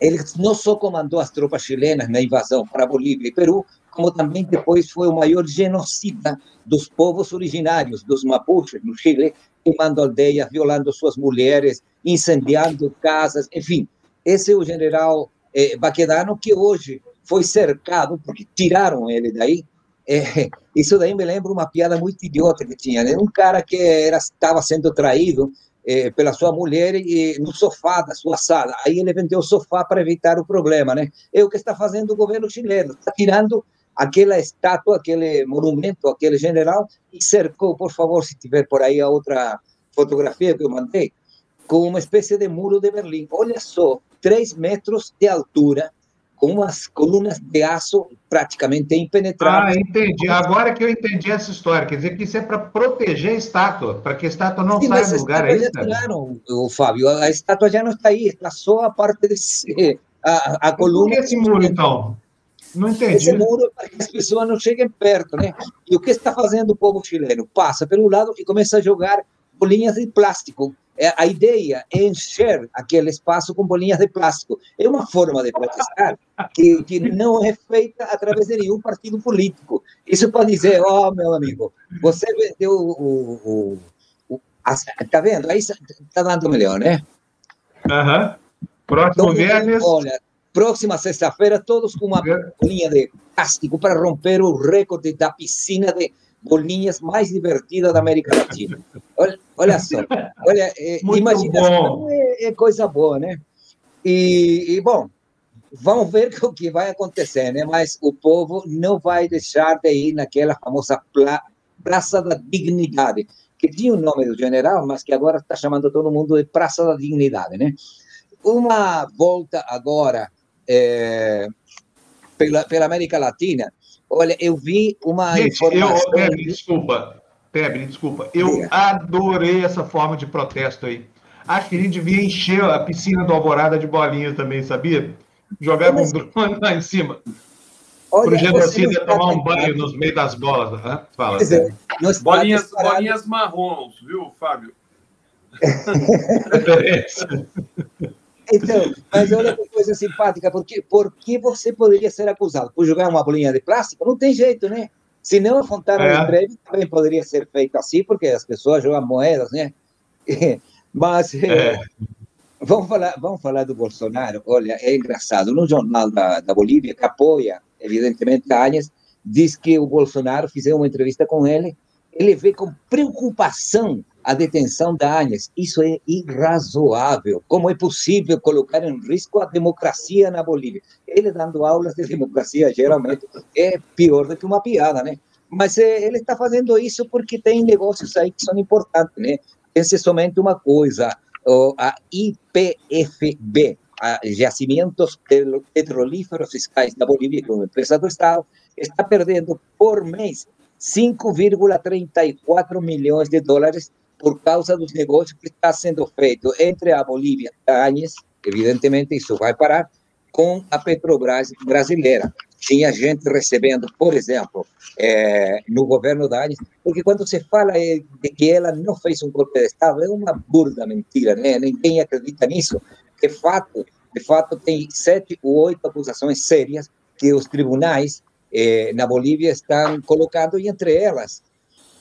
Ele não só comandou as tropas chilenas na invasão para Bolívia e Peru, como também depois foi o maior genocida dos povos originários, dos mapuches, no Chile, queimando aldeias, violando suas mulheres, incendiando casas, enfim. Esse é o general eh, Baquedano, que hoje foi cercado, porque tiraram ele daí, é, <laughs> isso daí me lembra uma piada muito idiota que tinha. Né? Um cara que estava sendo traído é, pela sua mulher e, no sofá da sua sala. Aí ele vendeu o sofá para evitar o problema. Né? É o que está fazendo o governo chileno. Está tirando aquela estátua, aquele monumento, aquele general e cercou, por favor, se tiver por aí a outra fotografia que eu mandei, com uma espécie de muro de Berlim. Olha só, três metros de altura, com umas colunas de aço praticamente impenetráveis. Ah, entendi. Agora que eu entendi essa história, quer dizer que isso é para proteger a estátua, para que a estátua não Sim, saia do lugar, é isso? Tiraram, o Fábio, a estátua já não está aí, está só a parte de <laughs> a, a coluna. Por que esse muro, então? Não entendi. Esse muro é para que as pessoas não cheguem perto, né? E o que está fazendo o povo chileno? Passa pelo lado e começa a jogar bolinhas de plástico é, a ideia é encher aquele espaço com bolinhas de plástico. É uma forma de protestar que, que não é feita através de nenhum partido político. Isso pode dizer, ó, oh, meu amigo, você vendeu o... o, o tá vendo? Aí está dando melhor, né? Aham. Uhum. Próximo viernes... Olha, próxima sexta-feira, todos com uma bolinha de plástico para romper o recorde da piscina de bolinhas mais divertidas da América Latina. Olha, olha só, olha, é, imaginação é, é, coisa boa, né? E, e, bom, vamos ver <laughs> o que vai acontecer, né? Mas o povo não vai deixar de ir naquela famosa pla Praça da Dignidade, que tinha o nome do general, mas que agora está chamando todo mundo de Praça da Dignidade, né? Uma volta agora é, pela, pela América Latina, Olha, eu vi uma Gente, informação... Eu, Pebre, desculpa, Pebre, desculpa. Eu adorei essa forma de protesto aí. Acho que a gente devia encher a piscina do Alvorada de bolinha também, sabia? Jogar um drone lá em cima. Para o genocídio tomar um banho nos meios das bolas. Hã? Fala. É, bolinhas, bolinhas marrons, viu, Fábio? <laughs> <laughs> Então, mas olha que coisa simpática, porque por que você poderia ser acusado? Por jogar uma bolinha de plástico? Não tem jeito, né? Se não a Fontana é. Trevi também poderia ser feito assim, porque as pessoas jogam moedas, né? <laughs> Mas é. vamos, falar, vamos falar do Bolsonaro. Olha, é engraçado. No jornal da, da Bolívia, que apoia, evidentemente, a Áñez, diz que o Bolsonaro, fizeram uma entrevista com ele, ele vê com preocupação a detenção da Áñez. Isso é irrazoável. Como é possível colocar em risco a democracia na Bolívia? Ele dando aulas de democracia, geralmente, é pior do que uma piada, né? mas é, ele está fazendo isso porque tem negócios aí que são importantes, né? Pense somente uma coisa, a IPFB, a Yacimientos Petrolíferos Fiscais da Bolívia, que é uma empresa do Estado, está perdendo por mês 5,34 milhões de dólares por causa dos negócios que está sendo feito entre a Bolívia a Áñez, evidentemente isso vai parar, com a Petrobras brasileira. Tinha gente recebendo, por exemplo, é, no governo da Áñez, porque quando se fala de que ela não fez um golpe de Estado, é uma burda mentira, né? ninguém acredita nisso. De fato, de fato, tem sete ou oito acusações sérias que os tribunais eh, na Bolívia estão colocando, e entre elas,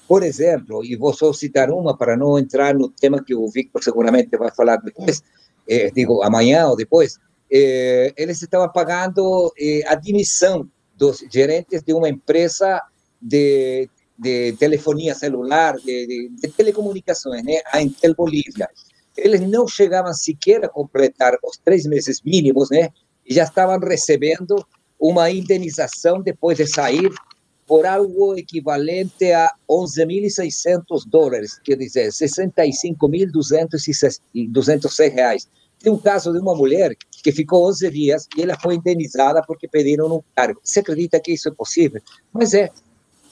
por exemplo, e vou só citar uma para não entrar no tema que o Victor seguramente vai falar depois, eh, digo, amanhã ou depois, eh, eles estavam pagando eh, a demissão dos gerentes de uma empresa de, de telefonia celular, de, de, de telecomunicações, né, a Intel Bolívia. Eles não chegavam sequer a completar os três meses mínimos, né, e já estavam recebendo uma indenização depois de sair por algo equivalente a 11.600 dólares, quer dizer, 65.206 reais. Tem um caso de uma mulher que ficou 11 dias e ela foi indenizada porque pediram um cargo. Você acredita que isso é possível? Mas é.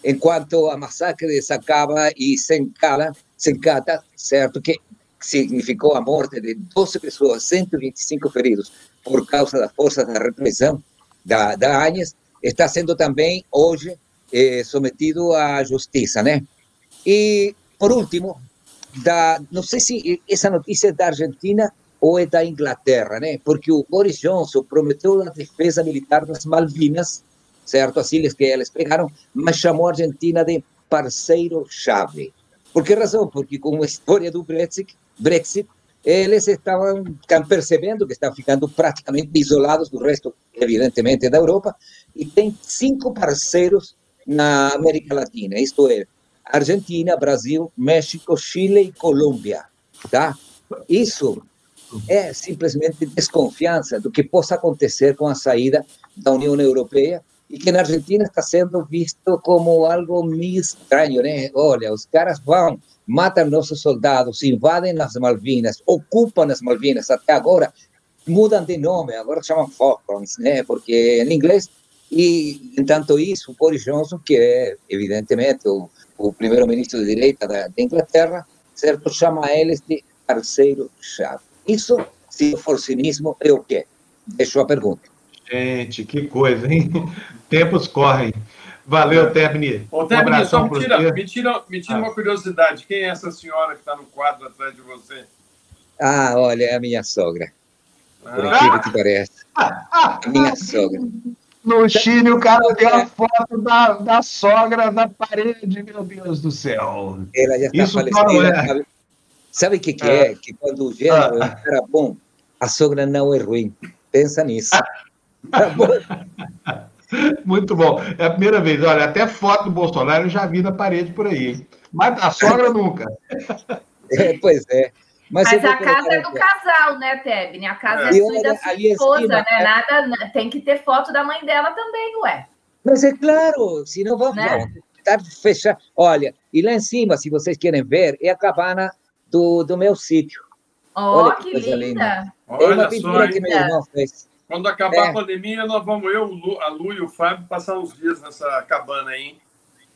Enquanto a massacre de Sacaba e Sencala, Sencata, certo, que significou a morte de 12 pessoas, 125 feridos, por causa das forças da repressão da, da Áñez, está sendo também hoje eh, sometido à justiça, né? E, por último, da, não sei se essa notícia é da Argentina ou é da Inglaterra, né? Porque Boris Johnson prometeu a defesa militar das Malvinas, certo? As ilhas que eles pegaram, mas chamou a Argentina de parceiro-chave. Por que razão? Porque com a história do Brexit, Brexit eles estavam percebendo que estavam ficando praticamente isolados do resto, evidentemente, da Europa, e tem cinco parceiros na América Latina, isto é, Argentina, Brasil, México, Chile e Colômbia, tá? Isso é simplesmente desconfiança do que possa acontecer com a saída da União Europeia e que na Argentina está sendo visto como algo meio estranho, né? Olha, os caras vão, matam nossos soldados, invadem as Malvinas, ocupam as Malvinas, até agora mudam de nome, agora chamam Falklands, né? Porque em inglês e, entanto, isso, Boris Johnson, que é, evidentemente, o, o primeiro-ministro de direita da, da, Inglaterra, certo, chama eles de parceiro-chave. Isso, se for cinismo, é o quê? Deixo a pergunta. Gente, que coisa, hein? <laughs> Tempos correm. Valeu, Tebni. Ô, Tebni, um só me tira, me tira, me tira ah. uma curiosidade. Quem é essa senhora que está no quadro atrás de você? Ah, olha, é a minha sogra. Por ah. incrível que pareça. <laughs> A minha sogra. No Chile, o cara tem a foto da, da sogra na parede, meu Deus do céu. Ela já está falecida. É. Sabe o que, que é? é? Que quando o gênero ah. era bom, a sogra não é ruim. Pensa nisso. Tá bom? Muito bom. É a primeira vez. Olha, até foto do Bolsonaro eu já vi na parede por aí. Mas a sogra nunca. É, pois é. Mas, Mas a casa é do casal, né, Tebni? A casa é, é sua e da sua esposa, né? É... Nada, né? tem que ter foto da mãe dela também, ué. Mas é claro, se não vamos né? estar fechado. Olha, e lá em cima, se vocês querem ver, é a cabana do, do meu sítio. Oh, Olha que, que linda! linda. É uma pintura que meu irmão fez. Quando acabar é. a pandemia, nós vamos, eu, a Lu e o Fábio, passar uns dias nessa cabana aí, hein?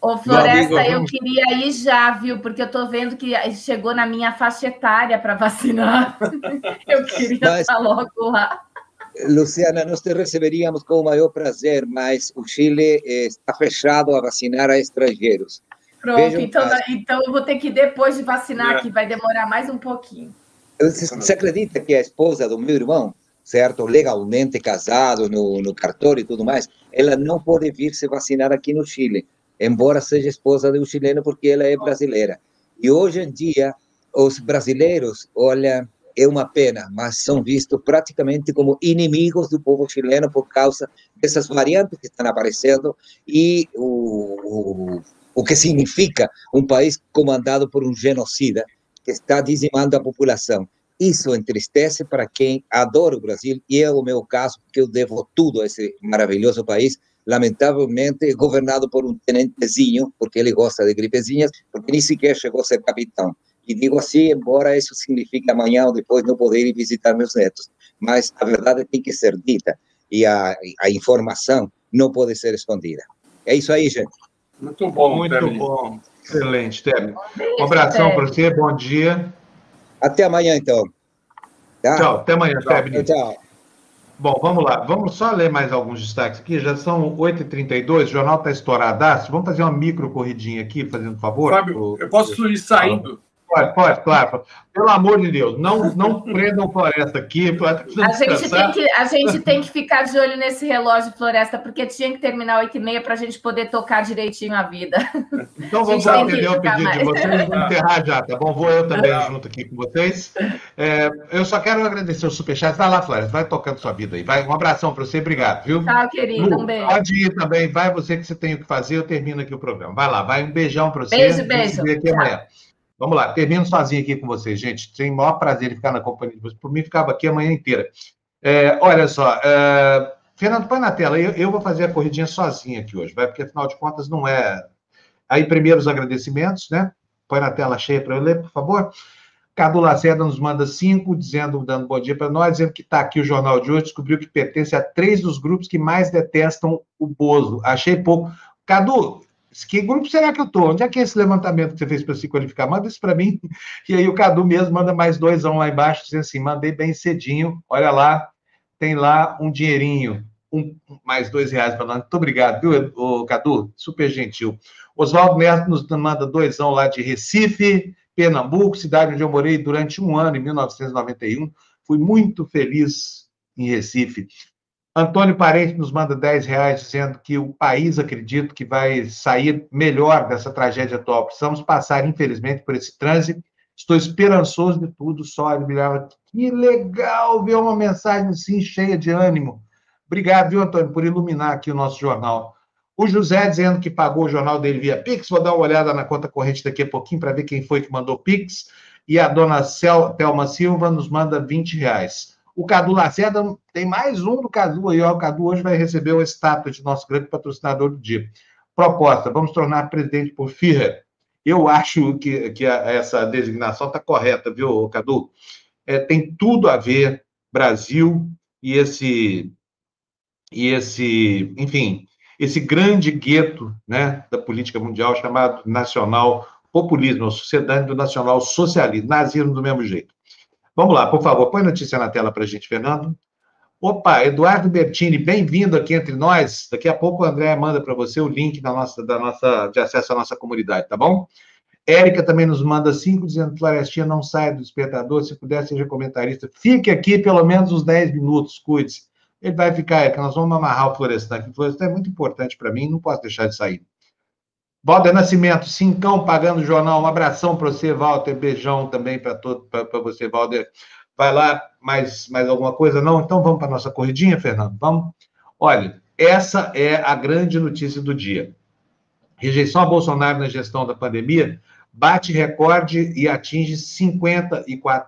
Ô, Floresta, amigo, eu queria ir já, viu? Porque eu tô vendo que chegou na minha faixa etária para vacinar. <laughs> eu queria mas, estar logo lá. Luciana, nós te receberíamos com o maior prazer, mas o Chile está fechado a vacinar a estrangeiros. Pronto, então, então eu vou ter que depois de vacinar, é. que vai demorar mais um pouquinho. Você, você acredita que a esposa do meu irmão, certo, legalmente casado no, no cartório e tudo mais, ela não pode vir se vacinar aqui no Chile embora seja esposa de um chileno, porque ela é brasileira. E hoje em dia, os brasileiros, olha, é uma pena, mas são vistos praticamente como inimigos do povo chileno por causa dessas variantes que estão aparecendo e o, o, o que significa um país comandado por um genocida que está dizimando a população. Isso entristece para quem adora o Brasil, e é o meu caso, porque eu devo tudo a esse maravilhoso país, lamentavelmente, governado por um tenentezinho, porque ele gosta de gripezinhas, porque nem sequer chegou a ser capitão. E digo assim, embora isso signifique amanhã ou depois não poder ir visitar meus netos, mas a verdade tem que ser dita e a, a informação não pode ser escondida. É isso aí, gente. Muito bom, muito bom. Excelente, Tebni. Um abração para você, bom dia. Até amanhã, então. Tá? Tchau, até amanhã, Tebni. Tchau. Bom, vamos lá. Vamos só ler mais alguns destaques aqui. Já são 8h32, o jornal está estouradaço. Vamos fazer uma micro corridinha aqui, fazendo favor? Fábio, eu posso ir saindo? Pode, pode, claro. Pelo amor de Deus, não, não prendam floresta aqui. <laughs> A gente, tem que, a gente tem que ficar de olho nesse relógio floresta, porque tinha que terminar 8 e meia para a gente poder tocar direitinho a vida. Então vamos atender o pedido mais. de vocês, vamos enterrar já, tá bom? Vou eu também junto aqui com vocês. É, eu só quero agradecer o superchat. Vai lá, Floresta, vai tocando sua vida aí. Vai, um abração para você, obrigado, viu? Tchau, querido, Lu, um beijo. Pode ir também, vai você que você tem o que fazer, eu termino aqui o programa. Vai lá, vai um beijão para você. Beijo, beijo. Aqui amanhã. Vamos lá, termino sozinho aqui com vocês, gente. Tem o maior prazer de ficar na companhia de vocês. Por mim, ficava aqui a manhã inteira. É, olha só, é, Fernando, põe na tela. Eu, eu, vou fazer a corridinha sozinho aqui hoje, vai? Porque afinal de contas não é. Aí, primeiro, os agradecimentos, né? Põe na tela cheia para eu ler, por favor. Cadu Lacerda nos manda cinco, dizendo, dando bom dia para nós, dizendo que está aqui o jornal de hoje, descobriu que pertence a três dos grupos que mais detestam o Bozo. Achei pouco. Cadu, que grupo será que eu estou? Onde é que é esse levantamento que você fez para se qualificar? Manda isso para mim. <laughs> E aí o Cadu mesmo manda mais dois lá embaixo, dizendo assim: mandei bem cedinho, olha lá, tem lá um dinheirinho, um, mais dois reais para nós. Muito obrigado, viu, o Cadu? Super gentil. Oswaldo Neto nos manda doisão lá de Recife, Pernambuco, cidade onde eu morei durante um ano, em 1991. Fui muito feliz em Recife. Antônio Parente nos manda 10 reais dizendo que o país acredita que vai sair melhor dessa tragédia atual. Precisamos passar, infelizmente, por esse trânsito. Estou esperançoso de tudo, só admirava. Que legal ver uma mensagem assim, cheia de ânimo. Obrigado, viu, Antônio, por iluminar aqui o nosso jornal. O José dizendo que pagou o jornal dele via Pix. Vou dar uma olhada na conta corrente daqui a pouquinho para ver quem foi que mandou Pix. E a dona Cel, Thelma Silva nos manda 20 reais. O Cadu Lacerda tem mais um do Cadu aí, ó. O Cadu hoje vai receber o estátua de nosso grande patrocinador do dia. Proposta: vamos tornar presidente por Führer. Eu acho que, que a, essa designação está correta, viu, Cadu? É, tem tudo a ver Brasil e esse e esse, enfim, esse grande gueto, né, da política mundial chamado nacional populismo, a sociedade do nacional socialismo, nazismo do mesmo jeito. Vamos lá, por favor, põe notícia na tela para a gente, Fernando. Opa, Eduardo Bertini, bem-vindo aqui entre nós. Daqui a pouco o André manda para você o link da nossa, da nossa, de acesso à nossa comunidade, tá bom? Érica também nos manda cinco, dizendo Florestinha não saia do despertador, se puder, seja comentarista. Fique aqui pelo menos uns 10 minutos, cuide-se. Ele vai ficar, Érica, nós vamos amarrar o Florestan aqui. O Florestan é muito importante para mim, não posso deixar de sair. Walter Nascimento, cincão pagando o jornal. Um abração para você, Walter. Beijão também para você, Walter. Vai lá, mais, mais alguma coisa? Não? Então vamos para a nossa corridinha, Fernando? Vamos? Olha, essa é a grande notícia do dia. Rejeição a Bolsonaro na gestão da pandemia bate recorde e atinge 54%.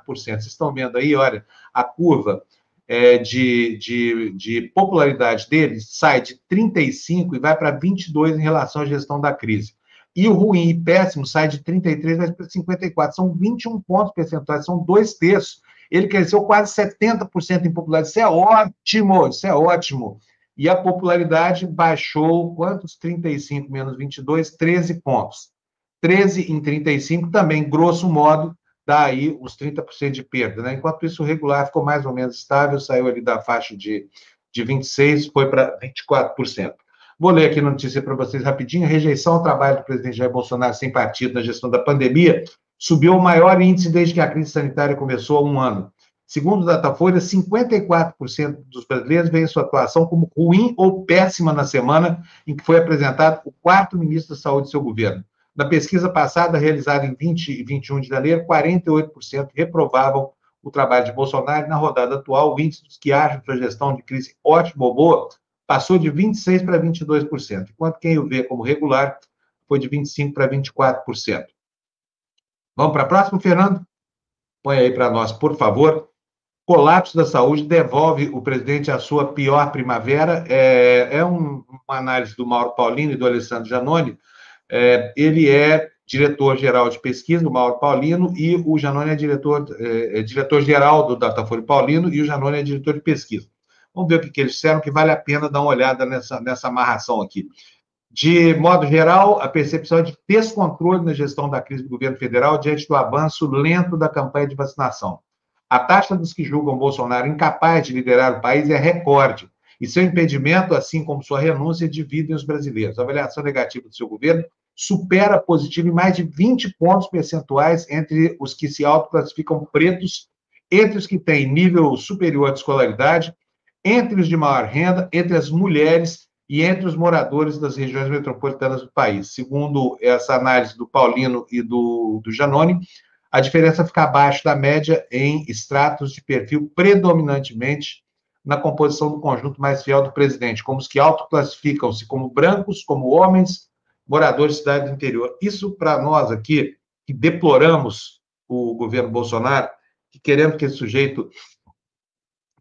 Vocês estão vendo aí, olha, a curva é, de, de, de, popularidade dele sai de 35 e vai para 22 em relação à gestão da crise. E o ruim e péssimo sai de 33 vai para 54. São 21 pontos percentuais, são dois terços. Ele cresceu quase 70% em popularidade. Isso é ótimo, isso é ótimo. E a popularidade baixou, quantos? 35 menos 22, 13 pontos. 13 em 35 também, grosso modo, dá aí os 30% de perda. Né? Enquanto isso, o regular ficou mais ou menos estável, saiu ali da faixa de, de 26%, foi para 24%. Vou ler aqui a notícia para vocês rapidinho. rejeição ao trabalho do presidente Jair Bolsonaro sem partido na gestão da pandemia subiu o maior índice desde que a crise sanitária começou há um ano. Segundo o Datafolha, 54% dos brasileiros veem sua atuação como ruim ou péssima na semana em que foi apresentado o quarto ministro da Saúde do seu governo. Na pesquisa passada, realizada em 20 e 21 de janeiro, 48% reprovavam o trabalho de Bolsonaro. Na rodada atual, o índice dos que acham sua gestão de crise ótima ou boa passou de 26% para 22%, enquanto quem o vê como regular foi de 25% para 24%. Vamos para a próxima, Fernando? Põe aí para nós, por favor. colapso da saúde devolve o presidente à sua pior primavera. É, é um, uma análise do Mauro Paulino e do Alessandro Janoni. É, ele é diretor-geral de pesquisa, o Mauro Paulino, e o Janoni é diretor, é, é diretor-geral do Datafolha Paulino, e o Janoni é diretor de pesquisa. Vamos ver o que, que eles disseram, que vale a pena dar uma olhada nessa, nessa amarração aqui. De modo geral, a percepção é de descontrole na gestão da crise do governo federal diante do avanço lento da campanha de vacinação. A taxa dos que julgam Bolsonaro incapaz de liderar o país é recorde, e seu impedimento, assim como sua renúncia, dividem os brasileiros. A avaliação negativa do seu governo supera a positiva em mais de 20 pontos percentuais entre os que se autoclassificam pretos, entre os que têm nível superior de escolaridade, entre os de maior renda, entre as mulheres e entre os moradores das regiões metropolitanas do país. Segundo essa análise do Paulino e do, do Janone, a diferença fica abaixo da média em estratos de perfil predominantemente na composição do conjunto mais fiel do presidente, como os que autoclassificam-se como brancos, como homens, moradores de cidade do interior. Isso, para nós aqui, que deploramos o governo Bolsonaro, que queremos que esse sujeito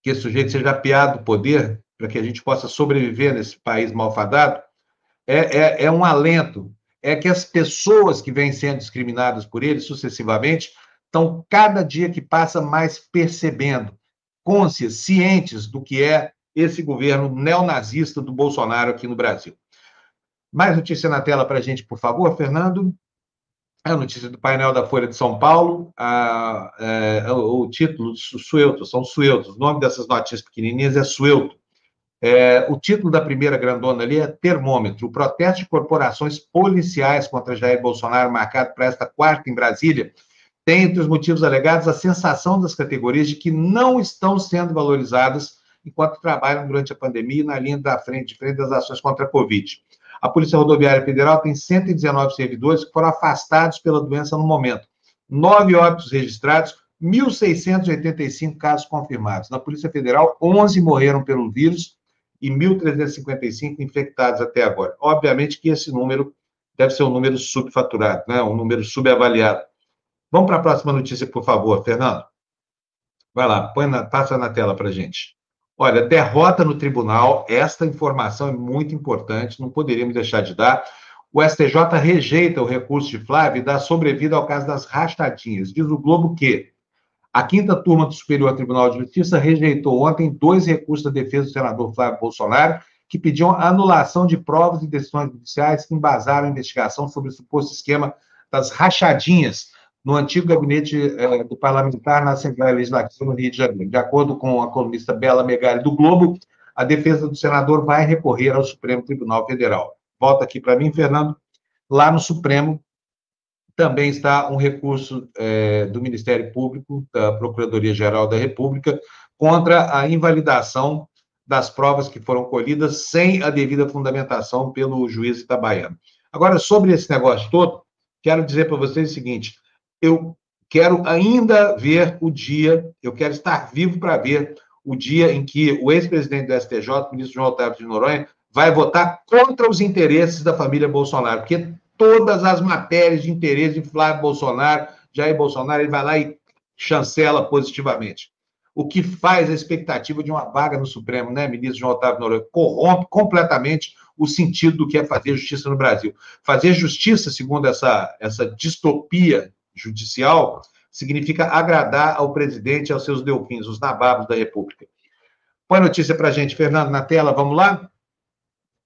que esse sujeito seja apiado do poder, para que a gente possa sobreviver nesse país malfadado, é, é, é um alento é que as pessoas que vêm sendo discriminadas por ele sucessivamente estão, cada dia que passa, mais percebendo, cônscias, cientes do que é esse governo neonazista do Bolsonaro aqui no Brasil. Mais notícia na tela para a gente, por favor, Fernando. É a notícia do painel da Folha de São Paulo, a, é, o, o título, Suelto, são Sueltos. O nome dessas notícias pequenininhas é Suelto. É, o título da primeira grandona ali é Termômetro. O protesto de corporações policiais contra Jair Bolsonaro, marcado para esta quarta em Brasília, tem entre os motivos alegados a sensação das categorias de que não estão sendo valorizadas enquanto trabalham durante a pandemia na linha da frente, de frente das ações contra a Covid. A Polícia Rodoviária Federal tem 119 servidores que foram afastados pela doença no momento. Nove óbitos registrados, 1.685 casos confirmados. Na Polícia Federal, 11 morreram pelo vírus e 1.355 infectados até agora. Obviamente que esse número deve ser um número subfaturado, né? um número subavaliado. Vamos para a próxima notícia, por favor, Fernando. Vai lá, põe na, passa na tela para gente. Olha, derrota no tribunal, esta informação é muito importante, não poderíamos deixar de dar. O STJ rejeita o recurso de Flávio e dá sobrevida ao caso das rachadinhas. Diz o Globo que a quinta turma do Superior Tribunal de Justiça rejeitou ontem dois recursos da defesa do senador Flávio Bolsonaro, que pediam anulação de provas e decisões judiciais que embasaram a investigação sobre o suposto esquema das rachadinhas no antigo gabinete eh, do parlamentar na Assembleia Legislativa no Rio de Janeiro. De acordo com a colunista Bela Megali do Globo, a defesa do senador vai recorrer ao Supremo Tribunal Federal. Volta aqui para mim, Fernando. Lá no Supremo, também está um recurso é, do Ministério Público, da Procuradoria-Geral da República, contra a invalidação das provas que foram colhidas sem a devida fundamentação pelo juiz itabaiano. Agora, sobre esse negócio todo, quero dizer para vocês o seguinte: eu quero ainda ver o dia, eu quero estar vivo para ver o dia em que o ex-presidente do STJ, o ministro João Otávio de Noronha, vai votar contra os interesses da família Bolsonaro, porque todas as matérias de interesse de Flávio Bolsonaro, Jair Bolsonaro, ele vai lá e chancela positivamente. O que faz a expectativa de uma vaga no Supremo, né, ministro João Otávio Noronha? Corrompe completamente o sentido do que é fazer justiça no Brasil. Fazer justiça, segundo essa, essa distopia judicial, significa agradar ao presidente e aos seus delfins, os nababos da República. Põe notícia para a gente, Fernando, na tela, vamos lá?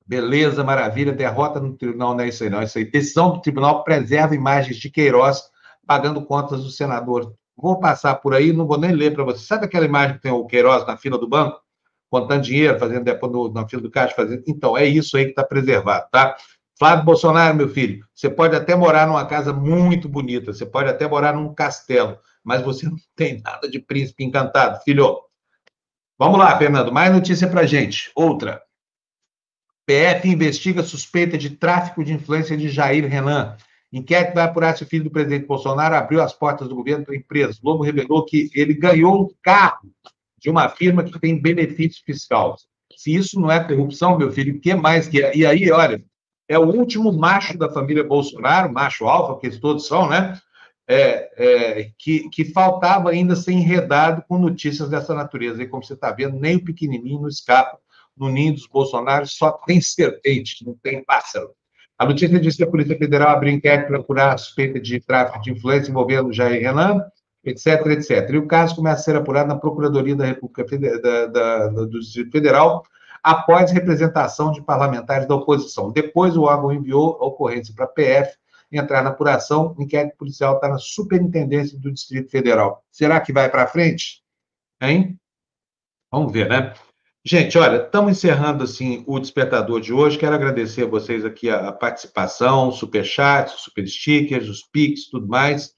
Beleza, maravilha, derrota no tribunal, não é isso aí, não. É isso aí. Decisão do tribunal preserva imagens de Queiroz pagando contas do senador. Vou passar por aí, não vou nem ler para você. Sabe aquela imagem que tem o Queiroz na fila do banco? Contando dinheiro, fazendo depois no, na fila do caixa, fazendo. Então, é isso aí que está preservado, tá? Flávio Bolsonaro, meu filho, você pode até morar numa casa muito bonita, você pode até morar num castelo, mas você não tem nada de príncipe encantado, filho. Vamos lá, Fernando, mais notícia para gente. Outra. PF investiga suspeita de tráfico de influência de Jair Renan. Apurar se o filho do presidente Bolsonaro abriu as portas do governo para empresas. Globo revelou que ele ganhou um carro de uma firma que tem benefício fiscal. Se isso não é corrupção, meu filho, o que mais que é? E aí, olha, é o último macho da família Bolsonaro, macho alfa, que todos são, né? é, é, que, que faltava ainda ser enredado com notícias dessa natureza. E como você está vendo, nem o pequenininho não escapa. No ninho dos Bolsonaro só tem serpente, não tem pássaro. A notícia diz que a Polícia Federal abriu inquérito para apurar a suspeita de tráfico de influência envolvendo Jair Renan, etc, etc. E o caso começa a ser apurado na Procuradoria da República Federal, da, da, do Distrito Federal, após representação de parlamentares da oposição. Depois, o órgão enviou a ocorrência para a PF entrar na apuração. O inquérito policial está na superintendência do Distrito Federal. Será que vai para frente? Hein? Vamos ver, né? Gente, olha, estamos encerrando assim o despertador de hoje. Quero agradecer a vocês aqui a, participação, super chat, super stickers, os pics, tudo mais.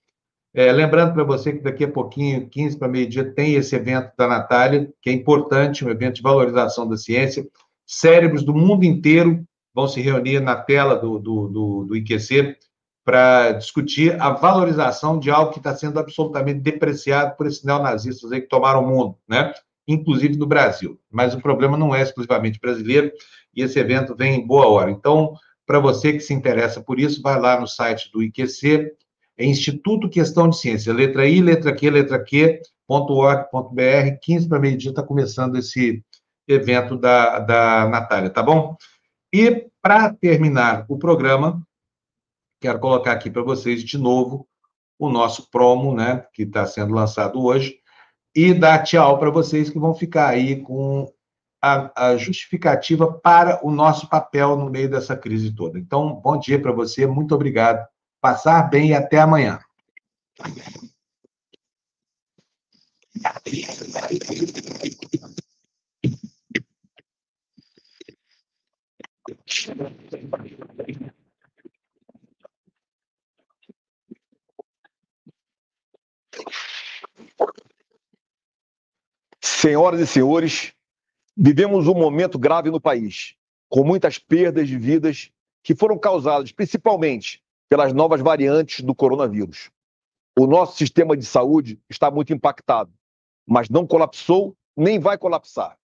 É, lembrando para você que daqui a pouquinho, 15 para meio-dia, tem esse evento da Natália, que é importante, um evento de valorização da ciência. Cérebros do mundo inteiro vão se reunir na tela do, do, do, do IQC para discutir a valorização de algo que está sendo absolutamente depreciado por esses neonazistas aí que tomaram o mundo, né? inclusive no Brasil. Mas o problema não é exclusivamente brasileiro e esse evento vem em boa hora. Então, para você que se interessa por isso, vai lá no site do IQC, é Instituto Questão de Ciência, letra I, letra Q, letra Q, .org.br, 15 para meio-dia está começando esse evento da, da Natália, tá bom? E, para terminar o programa, quero colocar aqui para vocês de novo o nosso promo, né, que está sendo lançado hoje, e dar tchau para vocês que vão ficar aí com a, a, justificativa para o nosso papel no meio dessa crise toda. Então, bom dia para você, muito obrigado Passar bem e até amanhã. Senhoras e senhores, vivemos um momento grave no país, com muitas perdas de vidas que foram causadas principalmente pelas novas variantes do coronavírus. O nosso sistema de saúde está muito impactado, mas não colapsou nem vai colapsar.